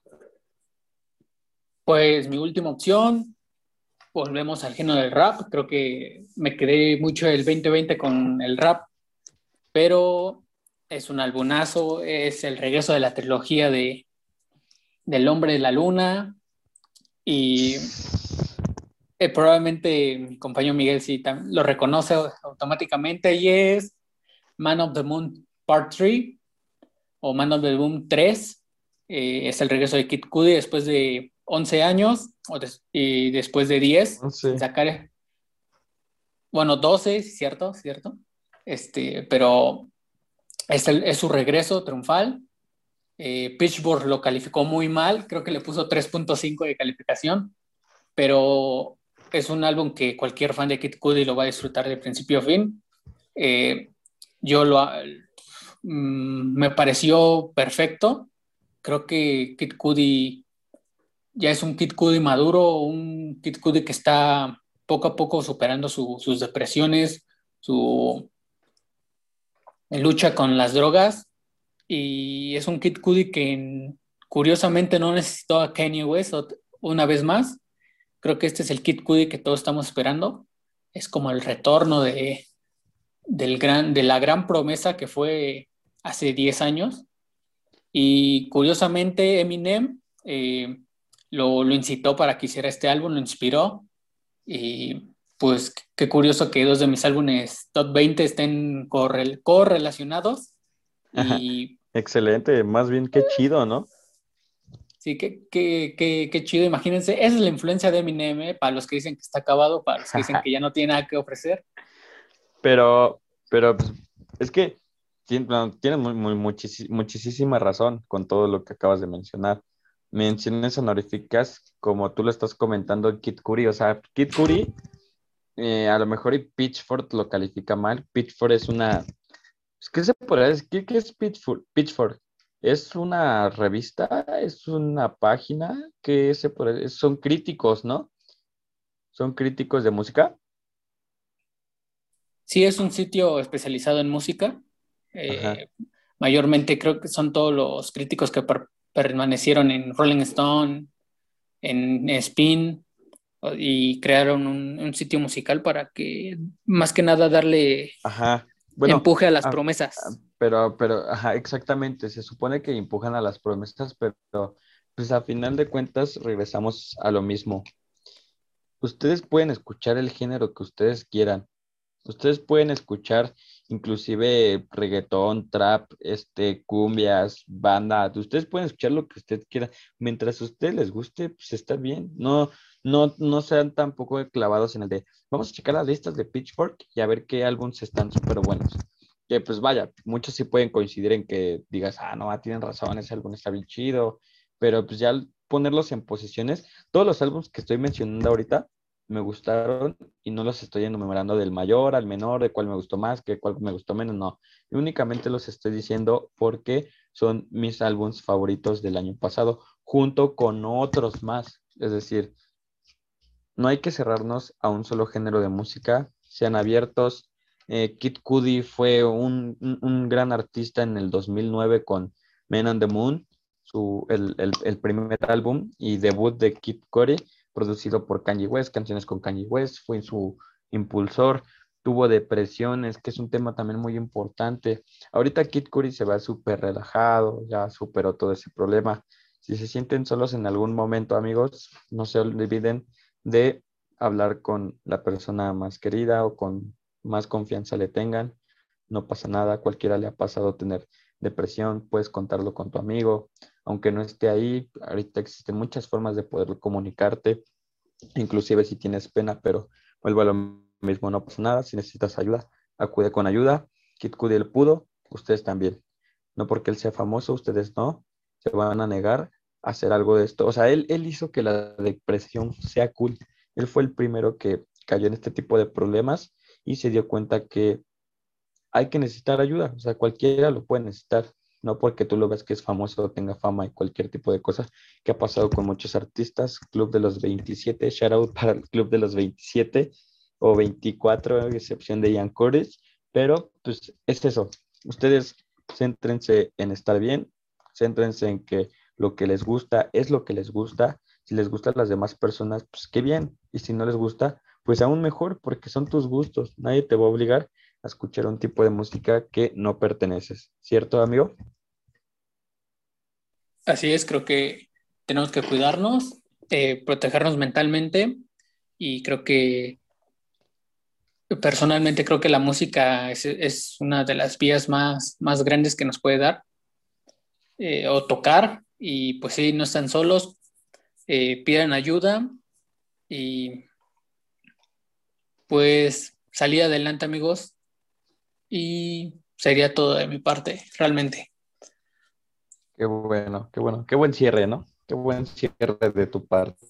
Speaker 1: Pues mi última opción, volvemos al género del rap. Creo que me quedé mucho el 2020 con el rap, pero es un albumazo, es el regreso de la trilogía de del hombre de la luna y eh, probablemente mi compañero Miguel sí lo reconoce automáticamente y es Man of the Moon Part 3 o Man of the Moon 3. Eh, es el regreso de Kid Cudi después de 11 años y después de 10. Sacar, bueno, 12, ¿cierto? ¿Cierto? Este, pero es, es su regreso triunfal. Eh, lo calificó muy mal, creo que le puso 3.5 de calificación, pero es un álbum que cualquier fan de Kid Cudi lo va a disfrutar de principio a fin. Eh, yo lo, mm, me pareció perfecto. Creo que Kid Cudi ya es un Kid Cudi maduro, un Kid Cudi que está poco a poco superando sus depresiones, su lucha con las drogas. Y es un Kid Cudi que curiosamente no necesitó a Kanye West una vez más Creo que este es el Kid Cudi que todos estamos esperando. Es como el retorno de, del gran, de la gran promesa que fue hace 10 años. Y curiosamente Eminem eh, lo, lo, incitó para que hiciera este álbum, lo inspiró. Y pues qué curioso que dos de mis álbumes top 20 estén correlacionados. Y...
Speaker 2: Excelente, más bien qué chido, ¿no?
Speaker 1: Sí, qué, qué, qué, chido, imagínense. Esa es la influencia de Eminem, ¿eh? para los que dicen que está acabado, para los que dicen que ya no tiene nada que ofrecer.
Speaker 2: Pero, pero pues, es que tienes muy, muchísima razón con todo lo que acabas de mencionar. Menciones honoríficas, como tú lo estás comentando, Kid Curry, o sea, Kid Curry, eh, a lo mejor y Pitchford lo califica mal. Pitchford es una. ¿Qué se puede decir? ¿Qué, es Pitchford? Pitchford es una revista, es una página que se son críticos, ¿no? Son críticos de música.
Speaker 1: Sí, es un sitio especializado en música. Eh, mayormente creo que son todos los críticos que permanecieron en Rolling Stone, en Spin, y crearon un, sitio musical para que más que nada darle empuje a las promesas.
Speaker 2: Pero, pero, ajá, exactamente, se supone que empujan a las promesas, pero pues a final de cuentas regresamos a lo mismo. Ustedes pueden escuchar el género que ustedes quieran. Ustedes pueden escuchar inclusive reggaetón, trap, este, cumbias, banda. Ustedes pueden escuchar lo que ustedes quieran. Mientras a ustedes les guste, pues está bien. No, no, no sean tampoco clavados en el de, vamos a checar las listas de Pitchfork y a ver qué álbumes están súper buenos. Que pues vaya, muchos sí pueden coincidir en que digas, ah, no, tienen razón, ese álbum está bien chido, pero pues ya ponerlos en posiciones, todos los álbumes que estoy mencionando ahorita me gustaron y no los estoy enumerando del mayor al menor, de cuál me gustó más, que cuál me gustó menos, no. únicamente los estoy diciendo porque son mis álbumes favoritos del año pasado, junto con otros más. Es decir, no hay que cerrarnos a un solo género de música, sean abiertos. Eh, Kid Cudi fue un, gran artista en el 2009 con Men on the Moon, su, el, el primer álbum y debut de Kid Cudi producido por Kanye West, canciones con Kanye West, fue su impulsor, tuvo depresiones, que es un tema también muy importante. Ahorita Kid Curry se va súper relajado, ya superó todo ese problema. Si se sienten solos en algún momento, amigos, no se olviden de hablar con la persona más querida o con más confianza le tengan. No pasa nada, cualquiera le ha pasado tener depresión, puedes contarlo con tu amigo, aunque no esté ahí, ahorita existen muchas formas de poder comunicarte, inclusive si tienes pena, pero vuelvo a lo mismo, no pasa nada, si necesitas ayuda, acude con ayuda, Kit Cudi el pudo, ustedes también, no porque él sea famoso, ustedes no, se van a negar a hacer algo de esto, o sea, él, él hizo que la depresión sea cool, él fue el primero que cayó en este tipo de problemas y se dio cuenta que hay que necesitar ayuda, o sea, cualquiera lo puede necesitar, no porque tú lo ves que es famoso o tenga fama y cualquier tipo de cosa que ha pasado con muchos artistas, Club de los 27, shout out para el Club de los 27 o 24, a excepción de Ian Curtis, pero pues es eso, ustedes céntrense en estar bien, céntrense en que lo que les gusta es lo que les gusta, si les gustan las demás personas, pues qué bien, y si no les gusta, pues aún mejor, porque son tus gustos, nadie te va a obligar escuchar un tipo de música que no perteneces, ¿cierto, amigo?
Speaker 1: Así es, creo que tenemos que cuidarnos, eh, protegernos mentalmente y creo que personalmente creo que la música es, una de las vías más, más grandes que nos puede dar eh, o tocar y pues sí, no están solos, eh, pidan ayuda y pues salir adelante amigos, y sería todo de mi parte, realmente.
Speaker 2: Qué bueno, qué bueno, qué buen cierre, ¿no? Qué buen cierre de tu parte.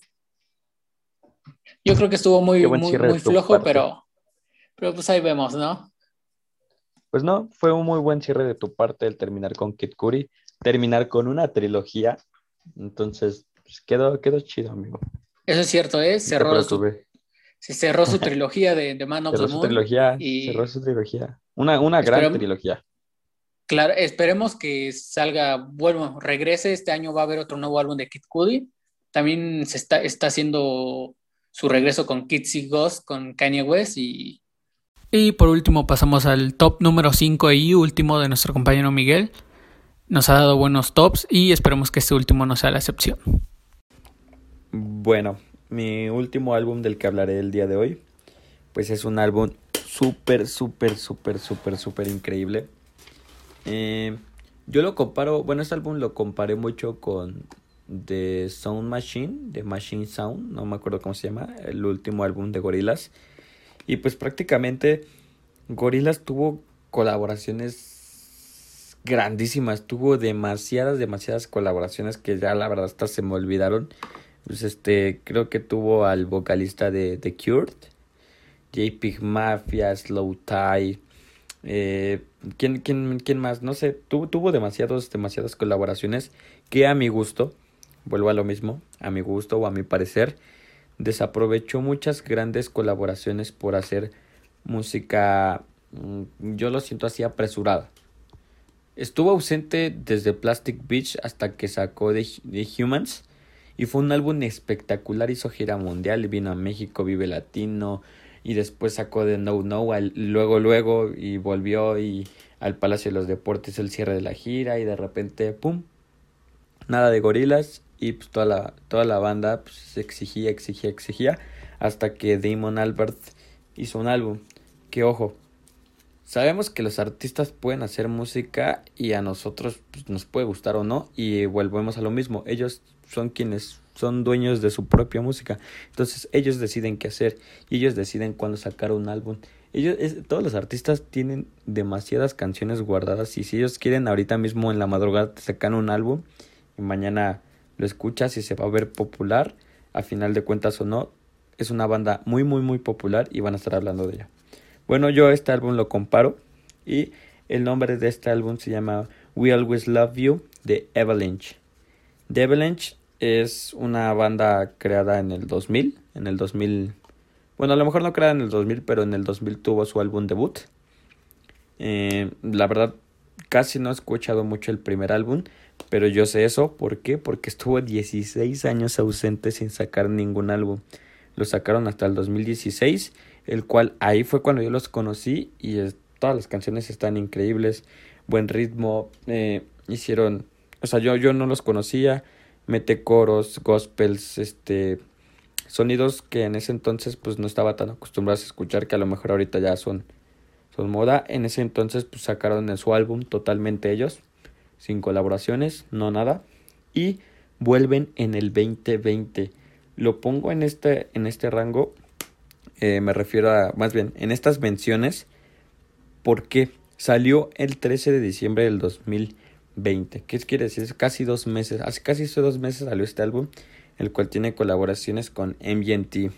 Speaker 1: Yo creo que estuvo muy, muy, flojo, pero, pero pues ahí vemos, ¿no?
Speaker 2: Pues no, fue un muy buen cierre de tu parte el terminar con Kit Curry, terminar con una trilogía. Entonces, pues quedó, quedó chido, amigo.
Speaker 1: Eso es cierto, ¿eh? Cerró se cerró su trilogía de, de Man of cerró
Speaker 2: su trilogía, cerró su trilogía. Una, una gran trilogía.
Speaker 1: Claro, esperemos que salga, bueno, regrese. Este año va a haber otro nuevo álbum de Kid Cudi. También se está, está haciendo su regreso con Kids Ghost, con Kanye West y... Y por último pasamos al top número 5 y último de nuestro compañero Miguel. Nos ha dado buenos tops y esperemos que este último no sea la excepción.
Speaker 2: Bueno, mi último álbum del que hablaré el día de hoy, pues es un álbum súper, súper, súper, súper, súper increíble. Eh, yo lo comparo, bueno, este álbum lo comparé mucho con The Sound Machine, de Machine Sound, no me acuerdo cómo se llama, el último álbum de Gorillaz. Y pues prácticamente Gorillaz tuvo colaboraciones grandísimas, tuvo demasiadas, demasiadas colaboraciones que ya la verdad hasta se me olvidaron. Pues este, creo que tuvo al vocalista de The Cured, JPEG Mafia, Slow Tie, Eh, ¿quién, quién, quién más? No sé, tuvo, tuvo demasiados, demasiadas colaboraciones que a mi gusto, vuelvo a lo mismo, a mi gusto o a mi parecer, desaprovechó muchas grandes colaboraciones por hacer música, mm, yo lo siento así, apresurada. Estuvo ausente desde Plastic Beach hasta que sacó The, Humans y fue un álbum espectacular, hizo gira mundial, vino a México, Vive Latino y después sacó de No No, luego luego y volvió y al Palacio de los Deportes el cierre de la gira y de repente, ¡pum! Nada de gorilas y pues toda la, toda la banda pues, exigía, exigía, exigía hasta que Damon Albert hizo un álbum. Que ojo, sabemos que los artistas pueden hacer música y a nosotros pues, nos puede gustar o no y volvemos a lo mismo. Ellos son quienes son dueños de su propia música. Entonces ellos deciden qué hacer y ellos deciden cuándo sacar un álbum. Ellos, todos los artistas tienen demasiadas canciones guardadas y si ellos quieren ahorita mismo en la madrugada sacan un álbum y mañana lo escuchas y se va a ver popular, a final de cuentas o no, es una banda muy muy muy popular y van a estar hablando de ella. Bueno, yo este álbum lo comparo y el nombre de este álbum se llama We Always Love You de Avalanche. Avalanche es una banda creada en el 2000, en el 2000, bueno, a lo mejor no creada en el 2000, pero en el 2000 tuvo su álbum debut. Eh, la verdad, casi no he escuchado mucho el primer álbum, pero yo sé eso, ¿por qué? Porque estuvo 16 años ausente sin sacar ningún álbum. Lo sacaron hasta el 2016, el cual ahí fue cuando yo los conocí y todas las canciones están increíbles, buen ritmo, eh, hicieron, o sea, yo, yo no los conocía, mete coros, gospels, este, sonidos que en ese entonces pues no estaba tan acostumbrado a escuchar, que a lo mejor ahorita ya son, son moda. En ese entonces pues sacaron en su álbum totalmente ellos sin colaboraciones, no nada. Y vuelven en el 2020. Lo pongo en este, en este rango, eh, me refiero a, más bien, en estas menciones, porque salió el 13 de diciembre del 2020. ¿Qué quiere decir? Casi dos meses, hace casi dos meses salió este álbum, el cual tiene colaboraciones con MGMT,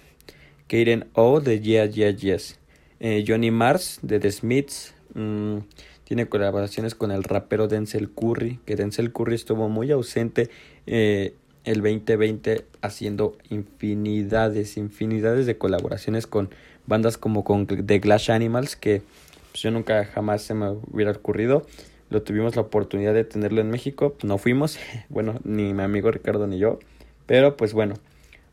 Speaker 2: Kaden O de Yeah Yeah Yes, eh, Johnny Mars de The Smiths, mm, tiene colaboraciones con el rapero Denzel Curry, que Denzel Curry estuvo muy ausente eh, el 2020 haciendo infinidades, infinidades de colaboraciones con bandas como con The Glass Animals, que pues, yo nunca jamás se me hubiera ocurrido. Lo tuvimos la oportunidad de tenerlo en México, pues, no fuimos, bueno, ni mi amigo Ricardo ni yo, pero pues bueno,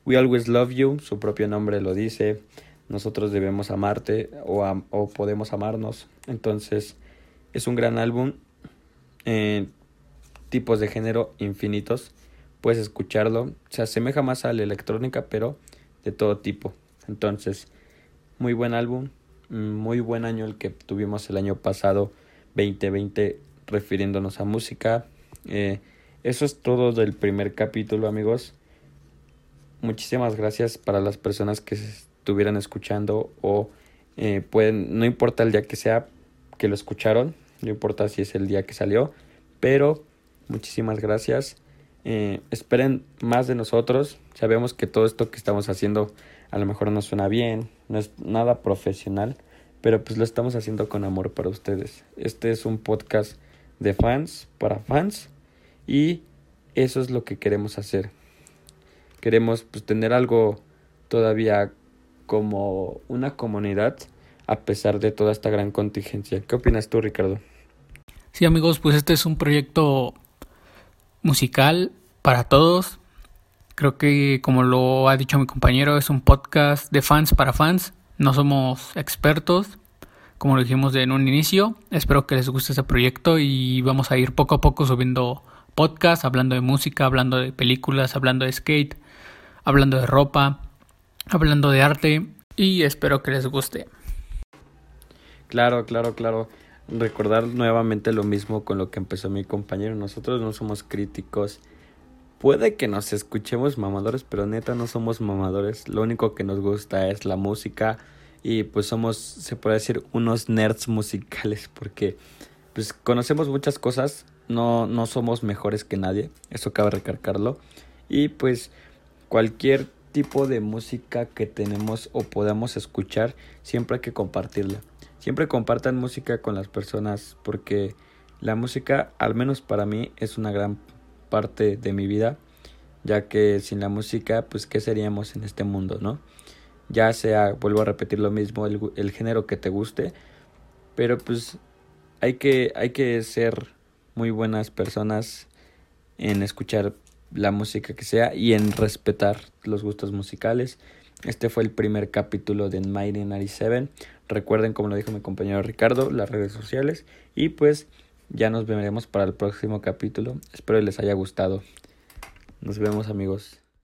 Speaker 2: We Always Love You, su propio nombre lo dice, nosotros debemos amarte o, o podemos amarnos, entonces es un gran álbum. Eh, tipos de género infinitos. Puedes escucharlo. Se asemeja más a la electrónica, pero de todo tipo. Entonces, muy buen álbum. Muy buen año el que tuvimos el año pasado, 2020, refiriéndonos a música. Eh, eso es todo del primer capítulo, amigos. Muchísimas gracias para las personas que estuvieran escuchando o eh, pueden, no importa el día que sea, que lo escucharon no importa si es el día que salió, pero muchísimas gracias. Eh, esperen más de nosotros. Sabemos que todo esto que estamos haciendo a lo mejor no suena bien, no es nada profesional, pero pues lo estamos haciendo con amor para ustedes. Este es un podcast de fans para fans y eso es lo que queremos hacer. Queremos pues tener algo todavía como una comunidad a pesar de toda esta gran contingencia. ¿Qué opinas tú, Ricardo?
Speaker 1: Sí, amigos, pues este es un proyecto musical para todos. Creo que, como lo ha dicho mi compañero, es un podcast de fans para fans. No somos expertos, como lo dijimos en un inicio. Espero que les guste este proyecto y vamos a ir poco a poco subiendo podcasts, hablando de música, hablando de películas, hablando de skate, hablando de ropa, hablando de arte y espero que les guste.
Speaker 2: Claro, claro, claro. Recordar nuevamente lo mismo con lo que empezó mi compañero. Nosotros no somos críticos. Puede que nos escuchemos mamadores, pero neta no somos mamadores. Lo único que nos gusta es la música y pues somos, se puede decir, unos nerds musicales porque pues conocemos muchas cosas, no, no somos mejores que nadie, eso cabe recargarlo. Y pues cualquier tipo de música que tenemos o podamos escuchar, siempre hay que compartirla siempre compartan música con las personas porque la música, al menos para mí, es una gran parte de mi vida, ya que sin la música, pues, ¿qué seríamos en este mundo, no? Ya sea, vuelvo a repetir lo mismo, el, género que te guste, pero pues hay que, hay que ser muy buenas personas en escuchar la música que sea y en respetar los gustos musicales. Este fue el primer capítulo de Mighty 97. Recuerden, como lo dijo mi compañero Ricardo, las redes sociales. Y pues ya nos veremos para el próximo capítulo. Espero les haya gustado. Nos vemos amigos.